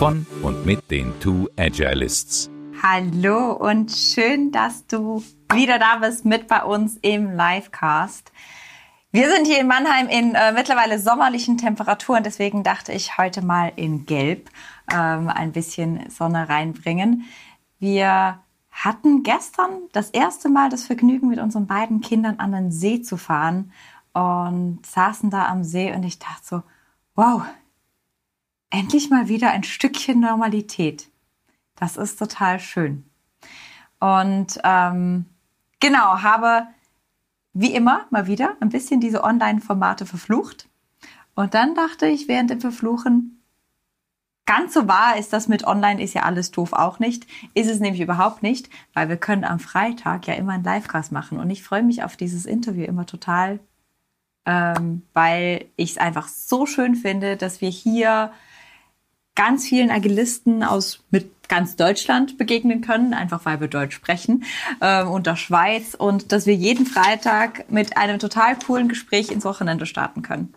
von und mit den Two Agilists. Hallo und schön, dass du wieder da bist mit bei uns im Livecast. Wir sind hier in Mannheim in äh, mittlerweile sommerlichen Temperaturen, deswegen dachte ich heute mal in Gelb ähm, ein bisschen Sonne reinbringen. Wir hatten gestern das erste Mal das Vergnügen, mit unseren beiden Kindern an den See zu fahren und saßen da am See und ich dachte so, wow, endlich mal wieder ein Stückchen Normalität. Das ist total schön. Und ähm, genau, habe wie immer mal wieder ein bisschen diese Online-Formate verflucht. Und dann dachte ich während dem Verfluchen, ganz so wahr ist das mit Online ist ja alles doof auch nicht. Ist es nämlich überhaupt nicht, weil wir können am Freitag ja immer einen Livecast machen. Und ich freue mich auf dieses Interview immer total, ähm, weil ich es einfach so schön finde, dass wir hier ganz vielen Agilisten aus mit ganz Deutschland begegnen können, einfach weil wir Deutsch sprechen äh, und der Schweiz und dass wir jeden Freitag mit einem total coolen Gespräch ins Wochenende starten können.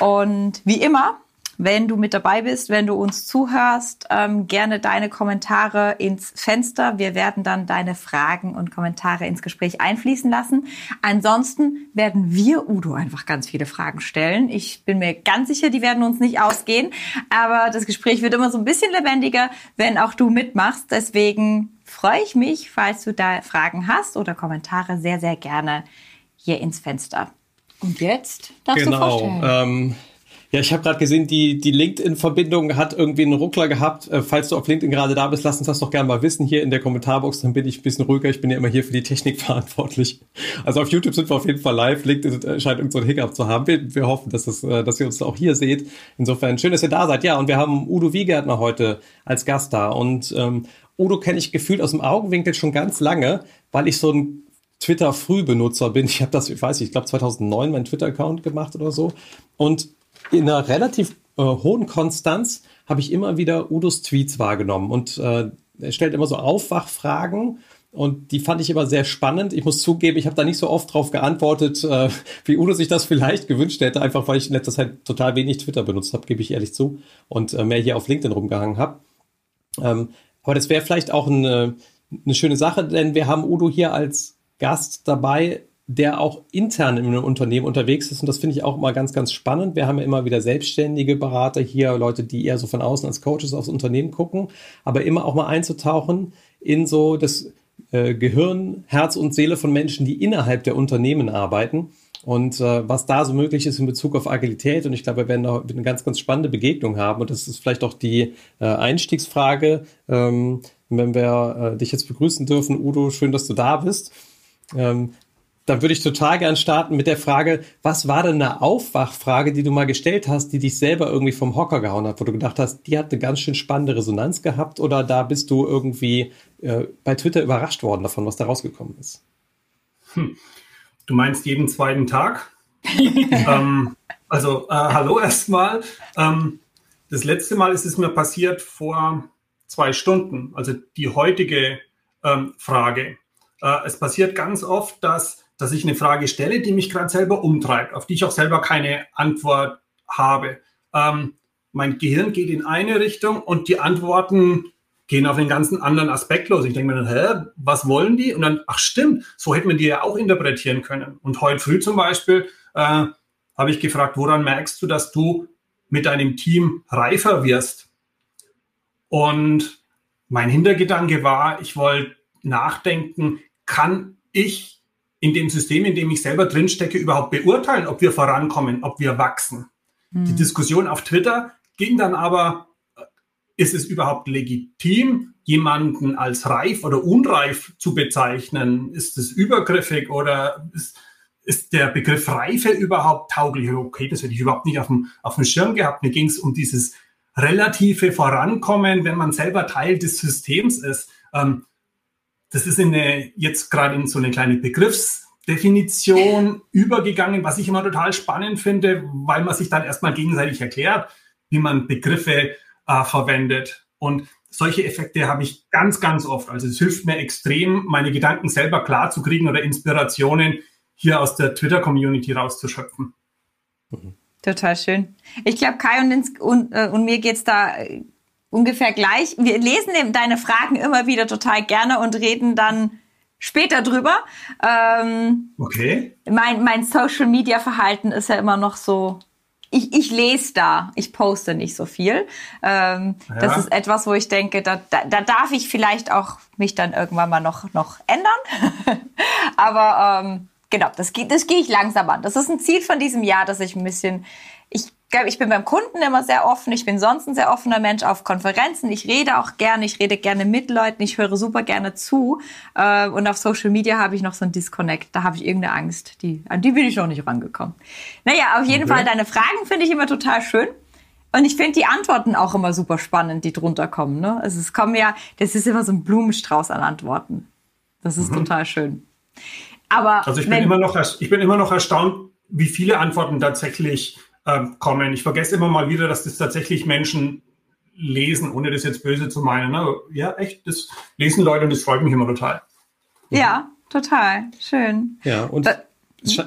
Und wie immer wenn du mit dabei bist, wenn du uns zuhörst, ähm, gerne deine Kommentare ins Fenster. Wir werden dann deine Fragen und Kommentare ins Gespräch einfließen lassen. Ansonsten werden wir Udo einfach ganz viele Fragen stellen. Ich bin mir ganz sicher, die werden uns nicht ausgehen. Aber das Gespräch wird immer so ein bisschen lebendiger, wenn auch du mitmachst. Deswegen freue ich mich, falls du da Fragen hast oder Kommentare, sehr, sehr gerne hier ins Fenster. Und jetzt darfst genau, du vorstellen. Ähm ja, ich habe gerade gesehen, die, die LinkedIn-Verbindung hat irgendwie einen Ruckler gehabt. Äh, falls du auf LinkedIn gerade da bist, lass uns das doch gerne mal wissen hier in der Kommentarbox, dann bin ich ein bisschen ruhiger. Ich bin ja immer hier für die Technik verantwortlich. Also auf YouTube sind wir auf jeden Fall live. LinkedIn scheint irgend so Hiccup zu haben. Wir, wir hoffen, dass, es, äh, dass ihr uns auch hier seht. Insofern schön, dass ihr da seid. Ja, und wir haben Udo Wiegärtner heute als Gast da. Und ähm, Udo kenne ich gefühlt aus dem Augenwinkel schon ganz lange, weil ich so ein Twitter-Frühbenutzer bin. Ich habe das, ich weiß nicht, ich glaube 2009 meinen Twitter-Account gemacht oder so. Und in einer relativ äh, hohen Konstanz habe ich immer wieder Udos Tweets wahrgenommen. Und äh, er stellt immer so Aufwachfragen. Und die fand ich immer sehr spannend. Ich muss zugeben, ich habe da nicht so oft drauf geantwortet, äh, wie Udo sich das vielleicht gewünscht hätte, einfach weil ich in letzter Zeit total wenig Twitter benutzt habe, gebe ich ehrlich zu, und äh, mehr hier auf LinkedIn rumgehangen habe. Ähm, aber das wäre vielleicht auch eine, eine schöne Sache, denn wir haben Udo hier als Gast dabei, der auch intern in einem Unternehmen unterwegs ist. Und das finde ich auch immer ganz, ganz spannend. Wir haben ja immer wieder selbstständige Berater hier, Leute, die eher so von außen als Coaches aufs Unternehmen gucken, aber immer auch mal einzutauchen in so das äh, Gehirn, Herz und Seele von Menschen, die innerhalb der Unternehmen arbeiten. Und äh, was da so möglich ist in Bezug auf Agilität. Und ich glaube, wir werden da eine ganz, ganz spannende Begegnung haben. Und das ist vielleicht auch die äh, Einstiegsfrage. Ähm, wenn wir äh, dich jetzt begrüßen dürfen, Udo, schön, dass du da bist. Ähm, dann würde ich total gern starten mit der Frage, was war denn eine Aufwachfrage, die du mal gestellt hast, die dich selber irgendwie vom Hocker gehauen hat, wo du gedacht hast, die hat eine ganz schön spannende Resonanz gehabt oder da bist du irgendwie äh, bei Twitter überrascht worden davon, was da rausgekommen ist? Hm. Du meinst jeden zweiten Tag? ähm, also äh, hallo erstmal. Ähm, das letzte Mal ist es mir passiert vor zwei Stunden, also die heutige ähm, Frage. Äh, es passiert ganz oft, dass dass ich eine Frage stelle, die mich gerade selber umtreibt, auf die ich auch selber keine Antwort habe. Ähm, mein Gehirn geht in eine Richtung und die Antworten gehen auf einen ganzen anderen Aspekt los. Ich denke mir dann, hä, was wollen die? Und dann, ach stimmt, so hätte man die ja auch interpretieren können. Und heute früh zum Beispiel äh, habe ich gefragt, woran merkst du, dass du mit deinem Team reifer wirst? Und mein Hintergedanke war, ich wollte nachdenken, kann ich in dem System, in dem ich selber drinstecke, überhaupt beurteilen, ob wir vorankommen, ob wir wachsen. Mhm. Die Diskussion auf Twitter ging dann aber, äh, ist es überhaupt legitim, jemanden als reif oder unreif zu bezeichnen? Ist es übergriffig oder ist, ist der Begriff Reife überhaupt tauglich? Okay, das hätte ich überhaupt nicht auf dem, auf dem Schirm gehabt. Mir ging es um dieses relative Vorankommen, wenn man selber Teil des Systems ist. Ähm, das ist in eine, jetzt gerade in so eine kleine Begriffsdefinition übergegangen, was ich immer total spannend finde, weil man sich dann erstmal gegenseitig erklärt, wie man Begriffe äh, verwendet. Und solche Effekte habe ich ganz, ganz oft. Also es hilft mir extrem, meine Gedanken selber klar zu kriegen oder Inspirationen hier aus der Twitter-Community rauszuschöpfen. Total schön. Ich glaube, Kai und, und, äh, und mir geht's da äh, ungefähr gleich. Wir lesen deine Fragen immer wieder total gerne und reden dann später drüber. Ähm, okay. Mein, mein Social-Media-Verhalten ist ja immer noch so ich, ich lese da, ich poste nicht so viel. Ähm, ja. Das ist etwas, wo ich denke, da, da, da darf ich vielleicht auch mich dann irgendwann mal noch, noch ändern. Aber ähm, genau, das, das gehe ich langsam an. Das ist ein Ziel von diesem Jahr, dass ich ein bisschen, ich ich bin beim Kunden immer sehr offen. Ich bin sonst ein sehr offener Mensch auf Konferenzen. Ich rede auch gerne. Ich rede gerne mit Leuten. Ich höre super gerne zu. Äh, und auf Social Media habe ich noch so ein Disconnect. Da habe ich irgendeine Angst. Die, an die bin ich noch nicht rangekommen. Naja, auf jeden okay. Fall, deine Fragen finde ich immer total schön. Und ich finde die Antworten auch immer super spannend, die drunter kommen. Ne? Also es kommen ja, das ist immer so ein Blumenstrauß an Antworten. Das ist mhm. total schön. Aber also ich bin immer noch, ich bin immer noch erstaunt, wie viele Antworten tatsächlich äh, kommen. Ich vergesse immer mal wieder, dass das tatsächlich Menschen lesen, ohne das jetzt böse zu meinen. Ne? Ja, echt, das lesen Leute und das freut mich immer total. Ja, total. Schön. Ja, und da,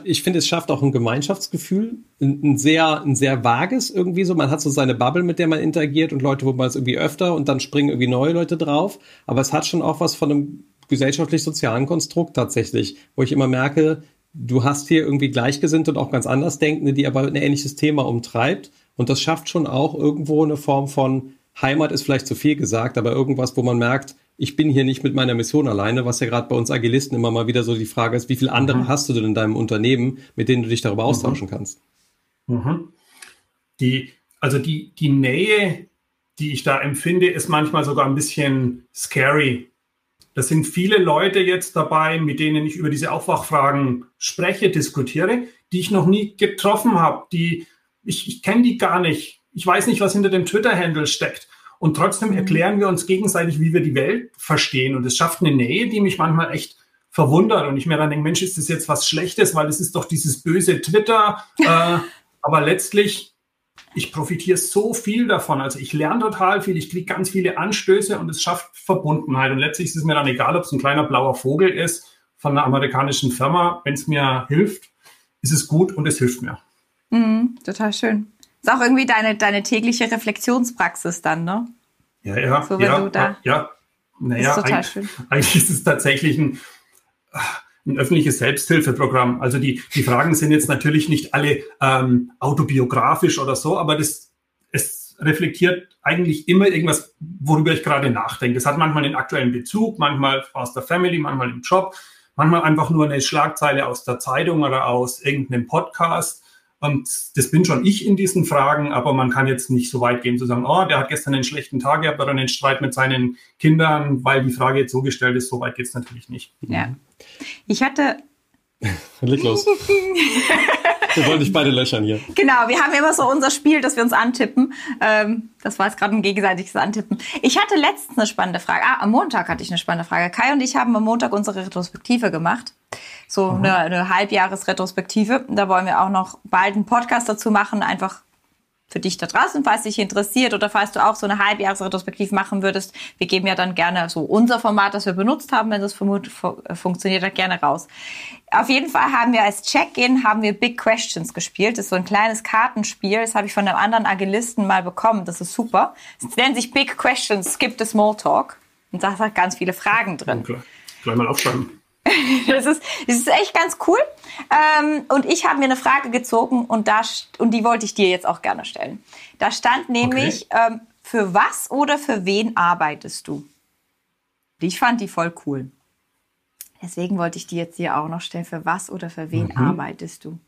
ich finde, es schafft auch ein Gemeinschaftsgefühl, ein, ein, sehr, ein sehr vages irgendwie so. Man hat so seine Bubble, mit der man interagiert und Leute, wo man es irgendwie öfter und dann springen irgendwie neue Leute drauf. Aber es hat schon auch was von einem gesellschaftlich-sozialen Konstrukt tatsächlich, wo ich immer merke, du hast hier irgendwie Gleichgesinnte und auch ganz anders Denkende, die aber ein ähnliches Thema umtreibt. Und das schafft schon auch irgendwo eine Form von Heimat ist vielleicht zu viel gesagt, aber irgendwas, wo man merkt, ich bin hier nicht mit meiner Mission alleine, was ja gerade bei uns Agilisten immer mal wieder so die Frage ist, wie viele andere mhm. hast du denn in deinem Unternehmen, mit denen du dich darüber mhm. austauschen kannst? Mhm. Die, also die, die Nähe, die ich da empfinde, ist manchmal sogar ein bisschen scary, da sind viele Leute jetzt dabei, mit denen ich über diese Aufwachfragen spreche, diskutiere, die ich noch nie getroffen habe. Die, ich, ich kenne die gar nicht. Ich weiß nicht, was hinter dem Twitter-Handle steckt. Und trotzdem mhm. erklären wir uns gegenseitig, wie wir die Welt verstehen. Und es schafft eine Nähe, die mich manchmal echt verwundert. Und ich mir dann denke, Mensch, ist das jetzt was Schlechtes, weil es ist doch dieses böse Twitter. äh, aber letztlich ich profitiere so viel davon. Also ich lerne total viel, ich kriege ganz viele Anstöße und es schafft Verbundenheit. Und letztlich ist es mir dann egal, ob es ein kleiner blauer Vogel ist von einer amerikanischen Firma. Wenn es mir hilft, ist es gut und es hilft mir. Mhm, total schön. Ist auch irgendwie deine, deine tägliche Reflexionspraxis dann, ne? Ja, ja, so, ja, ja, ja. Naja, ist total eigentlich, schön. eigentlich ist es tatsächlich ein, ein öffentliches Selbsthilfeprogramm. Also die, die Fragen sind jetzt natürlich nicht alle ähm, autobiografisch oder so, aber das, es reflektiert eigentlich immer irgendwas, worüber ich gerade nachdenke. Es hat manchmal einen aktuellen Bezug, manchmal aus der Family, manchmal im Job, manchmal einfach nur eine Schlagzeile aus der Zeitung oder aus irgendeinem Podcast. Und das bin schon ich in diesen Fragen, aber man kann jetzt nicht so weit gehen zu sagen, oh, der hat gestern einen schlechten Tag gehabt oder einen Streit mit seinen Kindern, weil die Frage jetzt so gestellt ist. So weit geht es natürlich nicht. Ja. Ich hatte. Leg los. wir wollen dich beide löchern hier. Genau, wir haben immer so unser Spiel, dass wir uns antippen. Ähm, das war jetzt gerade ein gegenseitiges Antippen. Ich hatte letztens eine spannende Frage. Ah, am Montag hatte ich eine spannende Frage. Kai und ich haben am Montag unsere Retrospektive gemacht. So mhm. eine, eine Halbjahresretrospektive. Da wollen wir auch noch bald einen Podcast dazu machen, einfach für dich da draußen, falls dich interessiert oder falls du auch so eine Halbjahresretrospektiv machen würdest. Wir geben ja dann gerne so unser Format, das wir benutzt haben, wenn das funktioniert, dann gerne raus. Auf jeden Fall haben wir als Check-in haben wir Big Questions gespielt. Das ist so ein kleines Kartenspiel. Das habe ich von einem anderen Agilisten mal bekommen. Das ist super. Es nennt sich Big Questions, Skip the Small Talk. Und da hat ganz viele Fragen drin. Okay. Gleich mal aufschreiben. das, ist, das ist echt ganz cool. Ähm, und ich habe mir eine Frage gezogen und, da, und die wollte ich dir jetzt auch gerne stellen. Da stand nämlich, okay. ähm, für was oder für wen arbeitest du? Ich fand die voll cool. Deswegen wollte ich die jetzt hier auch noch stellen. Für was oder für wen mhm. arbeitest du?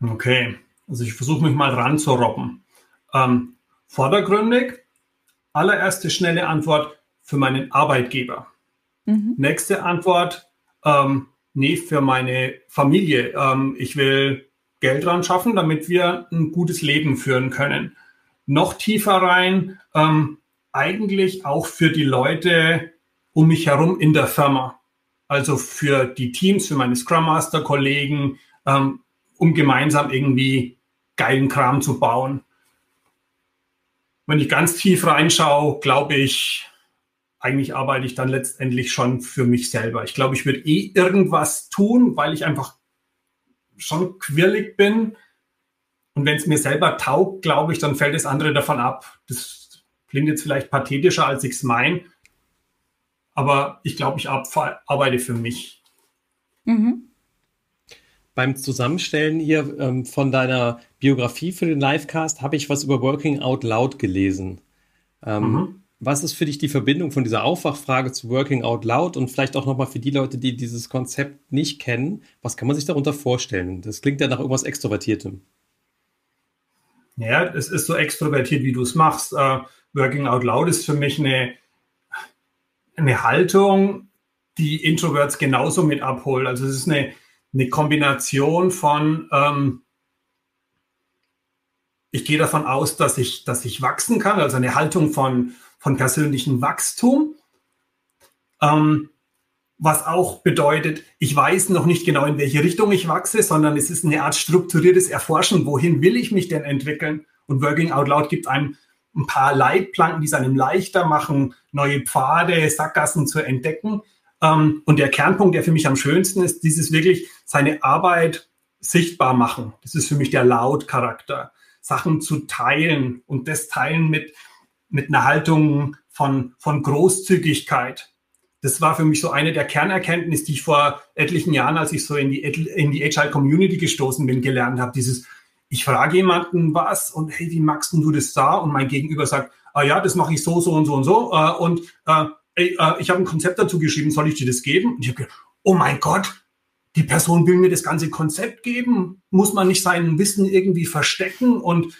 Okay, also ich versuche mich mal ranzurobben. Ähm, vordergründig, allererste schnelle Antwort, für meinen Arbeitgeber. Mhm. Nächste Antwort, ähm, nee, für meine Familie. Ähm, ich will Geld dran schaffen, damit wir ein gutes Leben führen können. Noch tiefer rein, ähm, eigentlich auch für die Leute um mich herum in der Firma. Also für die Teams, für meine Scrum Master Kollegen, ähm, um gemeinsam irgendwie geilen Kram zu bauen. Wenn ich ganz tief reinschaue, glaube ich, eigentlich arbeite ich dann letztendlich schon für mich selber. Ich glaube, ich würde eh irgendwas tun, weil ich einfach schon quirlig bin. Und wenn es mir selber taugt, glaube ich, dann fällt das andere davon ab. Das klingt jetzt vielleicht pathetischer, als ich es meine. Aber ich glaube, ich arbeite für mich. Mhm. Beim Zusammenstellen hier ähm, von deiner Biografie für den Livecast habe ich was über Working Out Loud gelesen. Ähm, mhm. Was ist für dich die Verbindung von dieser Aufwachfrage zu Working Out Loud und vielleicht auch nochmal für die Leute, die dieses Konzept nicht kennen? Was kann man sich darunter vorstellen? Das klingt ja nach irgendwas Extrovertiertem. Ja, es ist so extrovertiert, wie du es machst. Uh, Working Out Loud ist für mich eine, eine Haltung, die Introverts genauso mit abholt. Also es ist eine, eine Kombination von, ähm, ich gehe davon aus, dass ich, dass ich wachsen kann, also eine Haltung von, von persönlichem Wachstum. Ähm, was auch bedeutet, ich weiß noch nicht genau, in welche Richtung ich wachse, sondern es ist eine Art strukturiertes Erforschen, wohin will ich mich denn entwickeln? Und Working Out Loud gibt einem ein paar Leitplanken, die es einem leichter machen, neue Pfade, Sackgassen zu entdecken. Ähm, und der Kernpunkt, der für mich am schönsten ist, dieses wirklich seine Arbeit sichtbar machen. Das ist für mich der Laut-Charakter. Sachen zu teilen und das Teilen mit mit einer Haltung von, von Großzügigkeit. Das war für mich so eine der Kernerkenntnisse, die ich vor etlichen Jahren, als ich so in die, in die Agile Community gestoßen bin, gelernt habe. Dieses, ich frage jemanden was und hey, wie magst du das da? Und mein Gegenüber sagt, ah ja, das mache ich so, so und so und so. Äh, und äh, äh, ich habe ein Konzept dazu geschrieben, soll ich dir das geben? Und ich habe gedacht, oh mein Gott, die Person will mir das ganze Konzept geben. Muss man nicht sein Wissen irgendwie verstecken? Und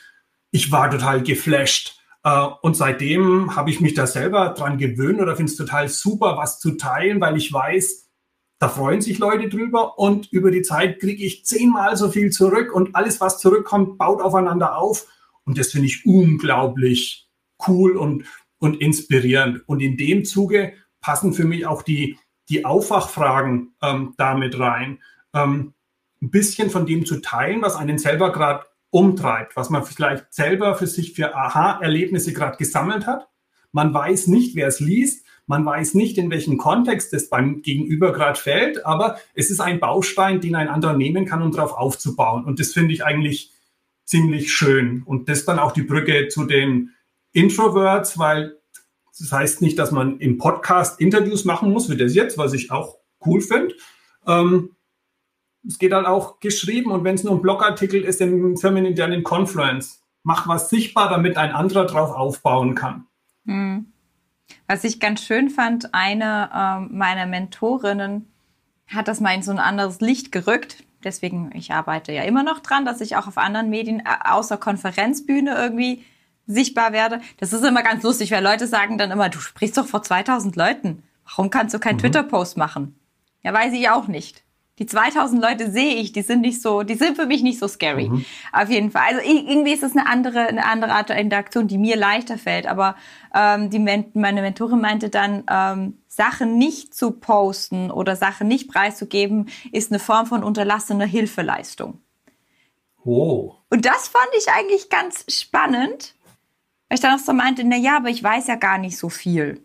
ich war total geflasht. Äh, und seitdem habe ich mich da selber dran gewöhnt oder finde es total super, was zu teilen, weil ich weiß, da freuen sich Leute drüber und über die Zeit kriege ich zehnmal so viel zurück und alles, was zurückkommt, baut aufeinander auf. Und das finde ich unglaublich cool und, und inspirierend. Und in dem Zuge passen für mich auch die, die Aufwachfragen ähm, damit rein. Ähm, ein bisschen von dem zu teilen, was einen selber gerade umtreibt, was man vielleicht selber für sich für Aha-Erlebnisse gerade gesammelt hat. Man weiß nicht, wer es liest, man weiß nicht, in welchem Kontext es beim Gegenüber gerade fällt, aber es ist ein Baustein, den ein anderer nehmen kann, um darauf aufzubauen. Und das finde ich eigentlich ziemlich schön. Und das dann auch die Brücke zu den Introverts, weil das heißt nicht, dass man im Podcast Interviews machen muss, wie das jetzt, was ich auch cool finde. Ähm, es geht halt auch geschrieben und wenn es nur ein Blogartikel ist im firmeninternen Confluence, mach was sichtbar, damit ein anderer drauf aufbauen kann. Hm. Was ich ganz schön fand, eine äh, meiner Mentorinnen hat das mal in so ein anderes Licht gerückt. Deswegen, ich arbeite ja immer noch dran, dass ich auch auf anderen Medien äh, außer Konferenzbühne irgendwie sichtbar werde. Das ist immer ganz lustig, weil Leute sagen dann immer, du sprichst doch vor 2000 Leuten. Warum kannst du keinen mhm. Twitter-Post machen? Ja, weiß ich auch nicht. Die 2000 Leute sehe ich, die sind nicht so, die sind für mich nicht so scary. Mhm. Auf jeden Fall. Also irgendwie ist es eine andere, eine andere Art der Interaktion, die mir leichter fällt. Aber ähm, die, meine Mentorin meinte dann, ähm, Sachen nicht zu posten oder Sachen nicht preiszugeben, ist eine Form von unterlassener Hilfeleistung. Oh. Und das fand ich eigentlich ganz spannend, weil ich dann auch so meinte, na ja, aber ich weiß ja gar nicht so viel.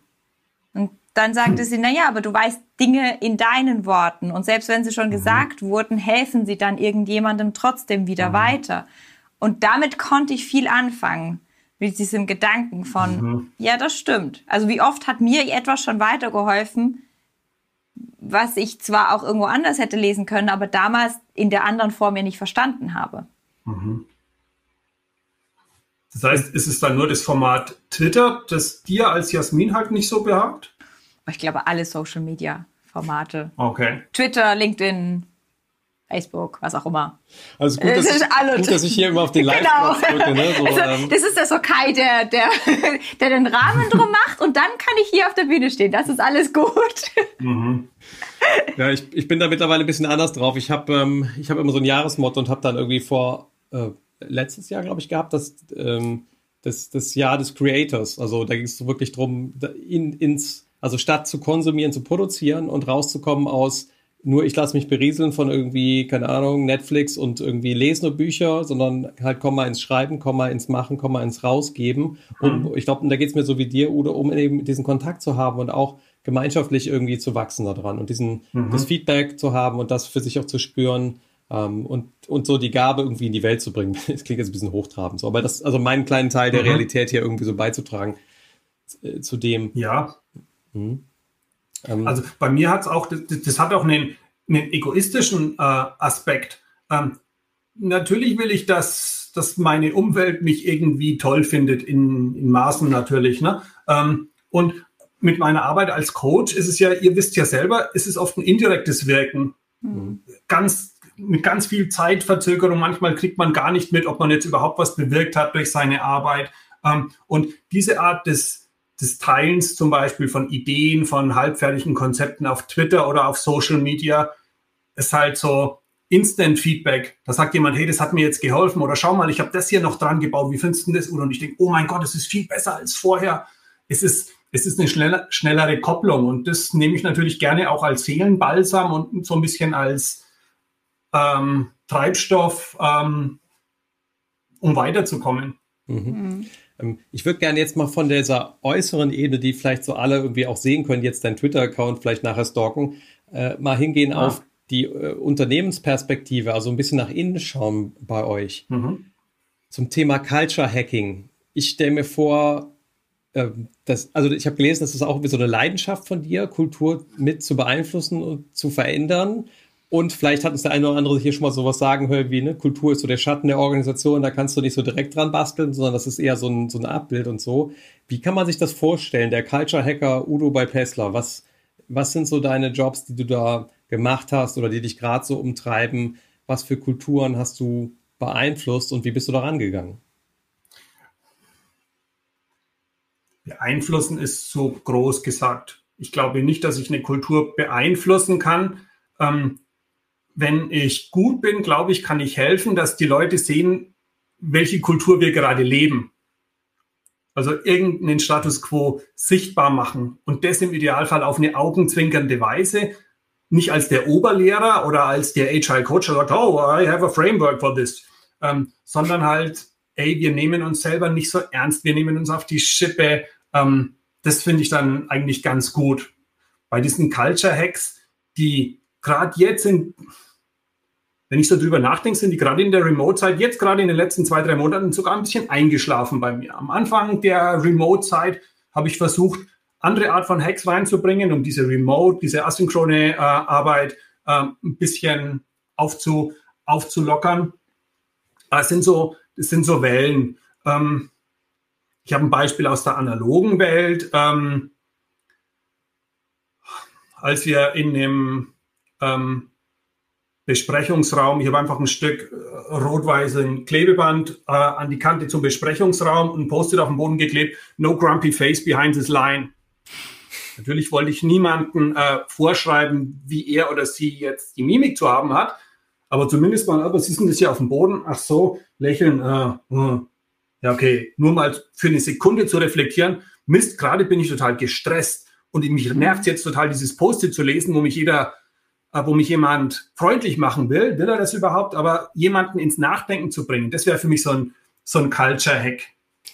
Und dann sagte hm. sie, na ja, aber du weißt Dinge in deinen Worten und selbst wenn sie schon mhm. gesagt wurden, helfen sie dann irgendjemandem trotzdem wieder mhm. weiter. Und damit konnte ich viel anfangen mit diesem Gedanken von, mhm. ja, das stimmt. Also wie oft hat mir etwas schon weitergeholfen, was ich zwar auch irgendwo anders hätte lesen können, aber damals in der anderen Form ja nicht verstanden habe. Mhm. Das heißt, ist es dann nur das Format Twitter, das dir als Jasmin halt nicht so behagt? Ich glaube, alle Social Media Formate. Okay. Twitter, LinkedIn, Facebook, was auch immer. Also gut, dass, ich, gut dass ich hier immer auf den live genau. drücke. Ne? So, also, ähm. Das ist der Sokai, der, der, der den Rahmen drum macht und dann kann ich hier auf der Bühne stehen. Das ist alles gut. Mhm. Ja, ich, ich bin da mittlerweile ein bisschen anders drauf. Ich habe ähm, hab immer so ein Jahresmotto und habe dann irgendwie vor äh, letztes Jahr, glaube ich, gehabt, dass ähm, das, das Jahr des Creators. Also da ging es wirklich darum, in, ins, also statt zu konsumieren, zu produzieren und rauszukommen aus nur ich lasse mich berieseln von irgendwie, keine Ahnung, Netflix und irgendwie lese nur Bücher, sondern halt komm mal ins Schreiben, komm mal ins Machen, komm mal ins Rausgeben. Und mhm. ich glaube, da geht es mir so wie dir, Udo, um eben diesen Kontakt zu haben und auch gemeinschaftlich irgendwie zu wachsen daran und diesen, mhm. das Feedback zu haben und das für sich auch zu spüren. Um, ähm, und, und so die Gabe irgendwie in die Welt zu bringen. Das klingt jetzt ein bisschen hochtrabend, so, aber das, also meinen kleinen Teil der mhm. Realität hier irgendwie so beizutragen äh, zu dem. Ja. Mhm. Ähm, also bei mir hat es auch, das, das, hat auch einen, einen egoistischen äh, Aspekt. Ähm, natürlich will ich, dass, dass meine Umwelt mich irgendwie toll findet, in, in Maßen natürlich. Ne? Ähm, und mit meiner Arbeit als Coach ist es ja, ihr wisst ja selber, ist es oft ein indirektes Wirken. Mhm. Ganz, mit ganz viel Zeitverzögerung. Manchmal kriegt man gar nicht mit, ob man jetzt überhaupt was bewirkt hat durch seine Arbeit. Ähm, und diese Art des, des Teilens zum Beispiel von Ideen, von halbfertigen Konzepten auf Twitter oder auf Social Media ist halt so Instant Feedback. Da sagt jemand, hey, das hat mir jetzt geholfen oder schau mal, ich habe das hier noch dran gebaut. Wie findest du das? Und ich denke, oh mein Gott, es ist viel besser als vorher. Es ist, es ist eine schneller, schnellere Kopplung und das nehme ich natürlich gerne auch als Seelenbalsam und so ein bisschen als ähm, Treibstoff, ähm, um weiterzukommen. Mhm. mhm. Ähm, ich würde gerne jetzt mal von dieser äußeren Ebene, die vielleicht so alle irgendwie auch sehen können, jetzt dein Twitter-Account vielleicht nachher stalken, äh, mal hingehen ja. auf die äh, Unternehmensperspektive, also ein bisschen nach innen schauen bei euch. Mhm. Zum Thema Culture Hacking. Ich stelle mir vor, äh, dass, also ich habe gelesen, das ist auch so eine Leidenschaft von dir, Kultur mit zu beeinflussen und zu verändern. Und vielleicht hat uns der eine oder andere hier schon mal sowas sagen hören wie, ne, Kultur ist so der Schatten der Organisation, da kannst du nicht so direkt dran basteln, sondern das ist eher so ein, so ein Abbild und so. Wie kann man sich das vorstellen? Der Culture Hacker Udo bei Pessler, was, was sind so deine Jobs, die du da gemacht hast oder die dich gerade so umtreiben? Was für Kulturen hast du beeinflusst und wie bist du da rangegangen? Beeinflussen ist so groß gesagt. Ich glaube nicht, dass ich eine Kultur beeinflussen kann. Ähm, wenn ich gut bin, glaube ich, kann ich helfen, dass die Leute sehen, welche Kultur wir gerade leben. Also irgendeinen Status quo sichtbar machen und das im Idealfall auf eine augenzwinkernde Weise, nicht als der Oberlehrer oder als der Agile Coach, der sagt, oh, I have a framework for this, ähm, sondern halt, ey, wir nehmen uns selber nicht so ernst, wir nehmen uns auf die Schippe. Ähm, das finde ich dann eigentlich ganz gut. Bei diesen Culture Hacks, die gerade jetzt in, wenn ich so drüber nachdenke, sind die gerade in der Remote-Zeit, jetzt gerade in den letzten zwei, drei Monaten sogar ein bisschen eingeschlafen bei mir. Am Anfang der Remote-Zeit habe ich versucht, andere Art von Hacks reinzubringen, um diese Remote, diese asynchrone äh, Arbeit äh, ein bisschen aufzu, aufzulockern. Das sind so, sind so Wellen. Ähm, ich habe ein Beispiel aus der analogen Welt. Ähm, als wir in dem ähm, Besprechungsraum. Ich habe einfach ein Stück äh, rot-weißen Klebeband äh, an die Kante zum Besprechungsraum und ein Post-it auf den Boden geklebt. No grumpy face behind this line. Natürlich wollte ich niemanden äh, vorschreiben, wie er oder sie jetzt die Mimik zu haben hat. Aber zumindest mal, aber ist denn das hier auf dem Boden? Ach so, lächeln. Äh, äh. Ja, okay. Nur mal für eine Sekunde zu reflektieren. Mist, gerade bin ich total gestresst und mich nervt jetzt total, dieses Post-it zu lesen, wo mich jeder wo mich jemand freundlich machen will, will er das überhaupt, aber jemanden ins Nachdenken zu bringen, das wäre für mich so ein, so ein Culture-Hack.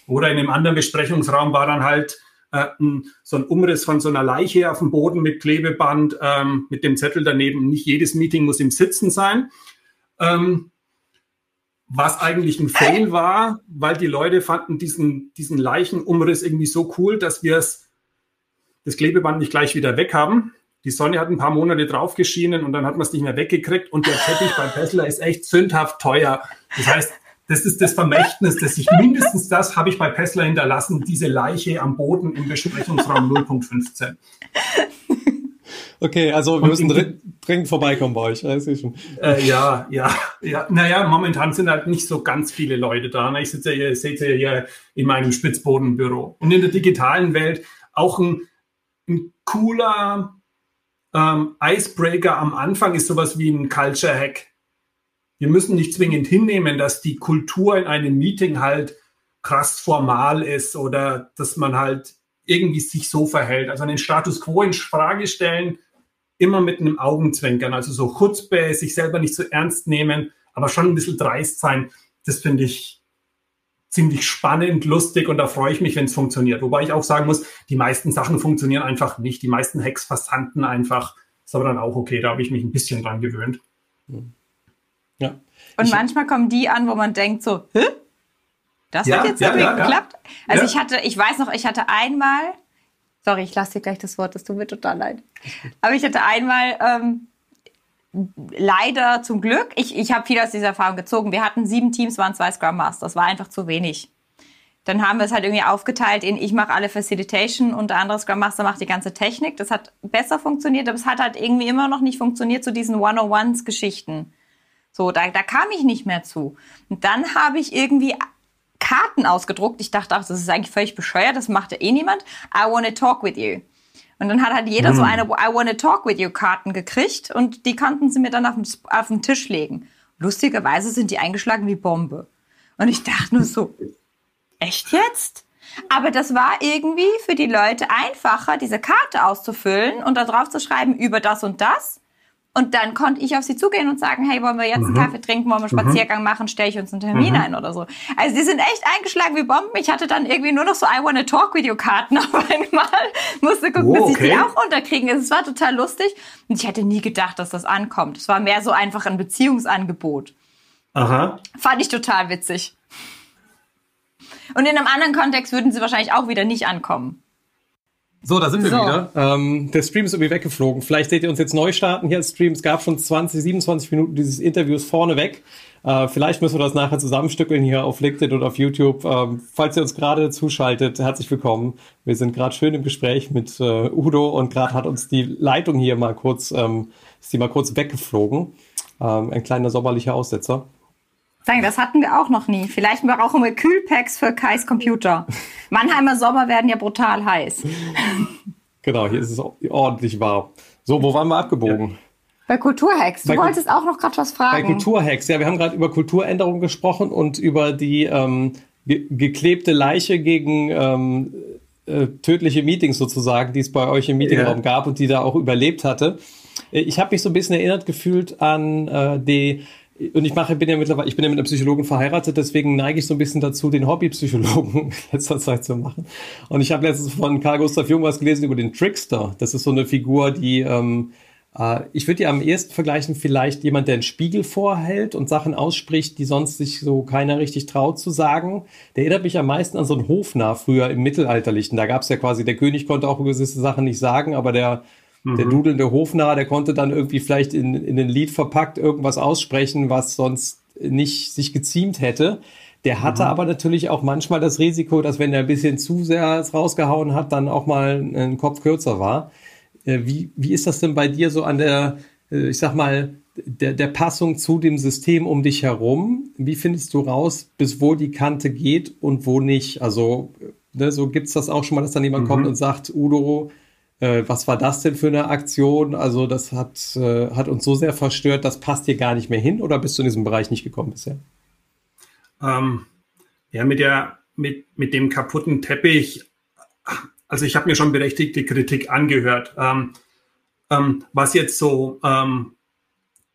Oder in einem anderen Besprechungsraum war dann halt äh, ein, so ein Umriss von so einer Leiche auf dem Boden mit Klebeband, ähm, mit dem Zettel daneben. Nicht jedes Meeting muss im Sitzen sein. Ähm, was eigentlich ein Fail war, weil die Leute fanden diesen, diesen Leichenumriss irgendwie so cool, dass wir das Klebeband nicht gleich wieder weg haben die Sonne hat ein paar Monate drauf geschienen und dann hat man es nicht mehr weggekriegt und der Teppich bei Tesla ist echt sündhaft teuer. Das heißt, das ist das Vermächtnis, dass ich mindestens das habe ich bei Tesla hinterlassen, diese Leiche am Boden im Besprechungsraum 0.15. Okay, also wir müssen dringend vorbeikommen bei euch. Äh, ja, ja, ja. Naja, momentan sind halt nicht so ganz viele Leute da. Ne? Ich sitze ja, ihr seht ja hier in meinem Spitzbodenbüro. Und in der digitalen Welt auch ein, ein cooler ähm, Icebreaker am Anfang ist sowas wie ein Culture Hack. Wir müssen nicht zwingend hinnehmen, dass die Kultur in einem Meeting halt krass formal ist oder dass man halt irgendwie sich so verhält. Also den Status quo in Frage stellen, immer mit einem Augenzwinkern, also so Chutzpe, sich selber nicht so ernst nehmen, aber schon ein bisschen dreist sein. Das finde ich ziemlich spannend, lustig und da freue ich mich, wenn es funktioniert. Wobei ich auch sagen muss, die meisten Sachen funktionieren einfach nicht. Die meisten Hacks versanden einfach. Ist aber dann auch okay, da habe ich mich ein bisschen dran gewöhnt. Ja. Und ich manchmal kommen die an, wo man denkt so, Hä? Das ja, hat jetzt ja, irgendwie ja, geklappt. Also ich hatte, ich weiß noch, ich hatte einmal, sorry, ich lasse dir gleich das Wort, das tut mir total leid. Aber ich hatte einmal, ähm, leider zum Glück, ich, ich habe viel aus dieser Erfahrung gezogen. Wir hatten sieben Teams, waren zwei Scrum Masters, war einfach zu wenig. Dann haben wir es halt irgendwie aufgeteilt in, ich mache alle Facilitation und der andere Scrum Master macht die ganze Technik. Das hat besser funktioniert, aber es hat halt irgendwie immer noch nicht funktioniert zu diesen One-on-Ones-Geschichten. So, da, da kam ich nicht mehr zu. Und dann habe ich irgendwie Karten ausgedruckt. Ich dachte, ach, das ist eigentlich völlig bescheuert, das macht ja eh niemand. I wanna talk with you. Und dann hat halt jeder hm. so eine I wanna talk with you Karten gekriegt und die konnten sie mir dann auf den, auf den Tisch legen. Lustigerweise sind die eingeschlagen wie Bombe. Und ich dachte nur so, echt jetzt? Aber das war irgendwie für die Leute einfacher, diese Karte auszufüllen und da drauf zu schreiben über das und das. Und dann konnte ich auf sie zugehen und sagen, hey, wollen wir jetzt einen mhm. Kaffee trinken, wollen wir einen mhm. Spaziergang mhm. machen, stelle ich uns einen Termin mhm. ein oder so. Also die sind echt eingeschlagen wie Bomben. Ich hatte dann irgendwie nur noch so I wanna talk Video Karten auf einmal. Musste gucken, oh, okay. dass ich die auch unterkriegen. Es war total lustig. Und ich hätte nie gedacht, dass das ankommt. Es war mehr so einfach ein Beziehungsangebot. Aha. Fand ich total witzig. Und in einem anderen Kontext würden sie wahrscheinlich auch wieder nicht ankommen. So, da sind wir so. wieder. Ähm, der Stream ist irgendwie weggeflogen. Vielleicht seht ihr uns jetzt neu starten hier als Stream. Es gab schon 20, 27 Minuten dieses Interviews vorne weg. Äh, vielleicht müssen wir das nachher zusammenstückeln hier auf LinkedIn oder auf YouTube. Ähm, falls ihr uns gerade zuschaltet, herzlich willkommen. Wir sind gerade schön im Gespräch mit äh, Udo und gerade hat uns die Leitung hier mal kurz, ähm, ist die mal kurz weggeflogen. Ähm, ein kleiner sommerlicher Aussetzer. Sagen, das hatten wir auch noch nie. Vielleicht brauchen wir Kühlpacks für Kais Computer. Mannheimer Sommer werden ja brutal heiß. Genau, hier ist es ordentlich warm. So, wo waren wir abgebogen? Ja. Bei Kulturhacks. Du bei wolltest auch noch gerade was fragen. Bei Kulturhacks, ja, wir haben gerade über Kulturänderungen gesprochen und über die ähm, ge geklebte Leiche gegen ähm, äh, tödliche Meetings sozusagen, die es bei euch im Meetingraum ja. gab und die da auch überlebt hatte. Äh, ich habe mich so ein bisschen erinnert gefühlt an äh, die und ich mache, bin ja mittlerweile, ich bin ja mit einem Psychologen verheiratet, deswegen neige ich so ein bisschen dazu, den Hobbypsychologen in letzter Zeit zu machen. Und ich habe letztens von Karl Gustav Jung was gelesen über den Trickster. Das ist so eine Figur, die, ähm, äh, ich würde ja am ehesten vergleichen, vielleicht jemand, der einen Spiegel vorhält und Sachen ausspricht, die sonst sich so keiner richtig traut zu sagen. Der erinnert mich am meisten an so einen Hofnarr früher im Mittelalterlichen. Da gab es ja quasi, der König konnte auch gewisse Sachen nicht sagen, aber der der mhm. dudelnde Hofnarr, der konnte dann irgendwie vielleicht in, in ein Lied verpackt irgendwas aussprechen, was sonst nicht sich geziemt hätte. Der hatte mhm. aber natürlich auch manchmal das Risiko, dass wenn er ein bisschen zu sehr rausgehauen hat, dann auch mal ein Kopf kürzer war. Äh, wie, wie ist das denn bei dir so an der, äh, ich sag mal, der, der Passung zu dem System um dich herum? Wie findest du raus, bis wo die Kante geht und wo nicht? Also, ne, so gibt's das auch schon mal, dass dann jemand mhm. kommt und sagt, Udo, äh, was war das denn für eine Aktion? Also das hat, äh, hat uns so sehr verstört, das passt hier gar nicht mehr hin oder bist du in diesem Bereich nicht gekommen bisher? Ähm, ja, mit, der, mit, mit dem kaputten Teppich, also ich habe mir schon berechtigte Kritik angehört. Ähm, ähm, was jetzt so ähm,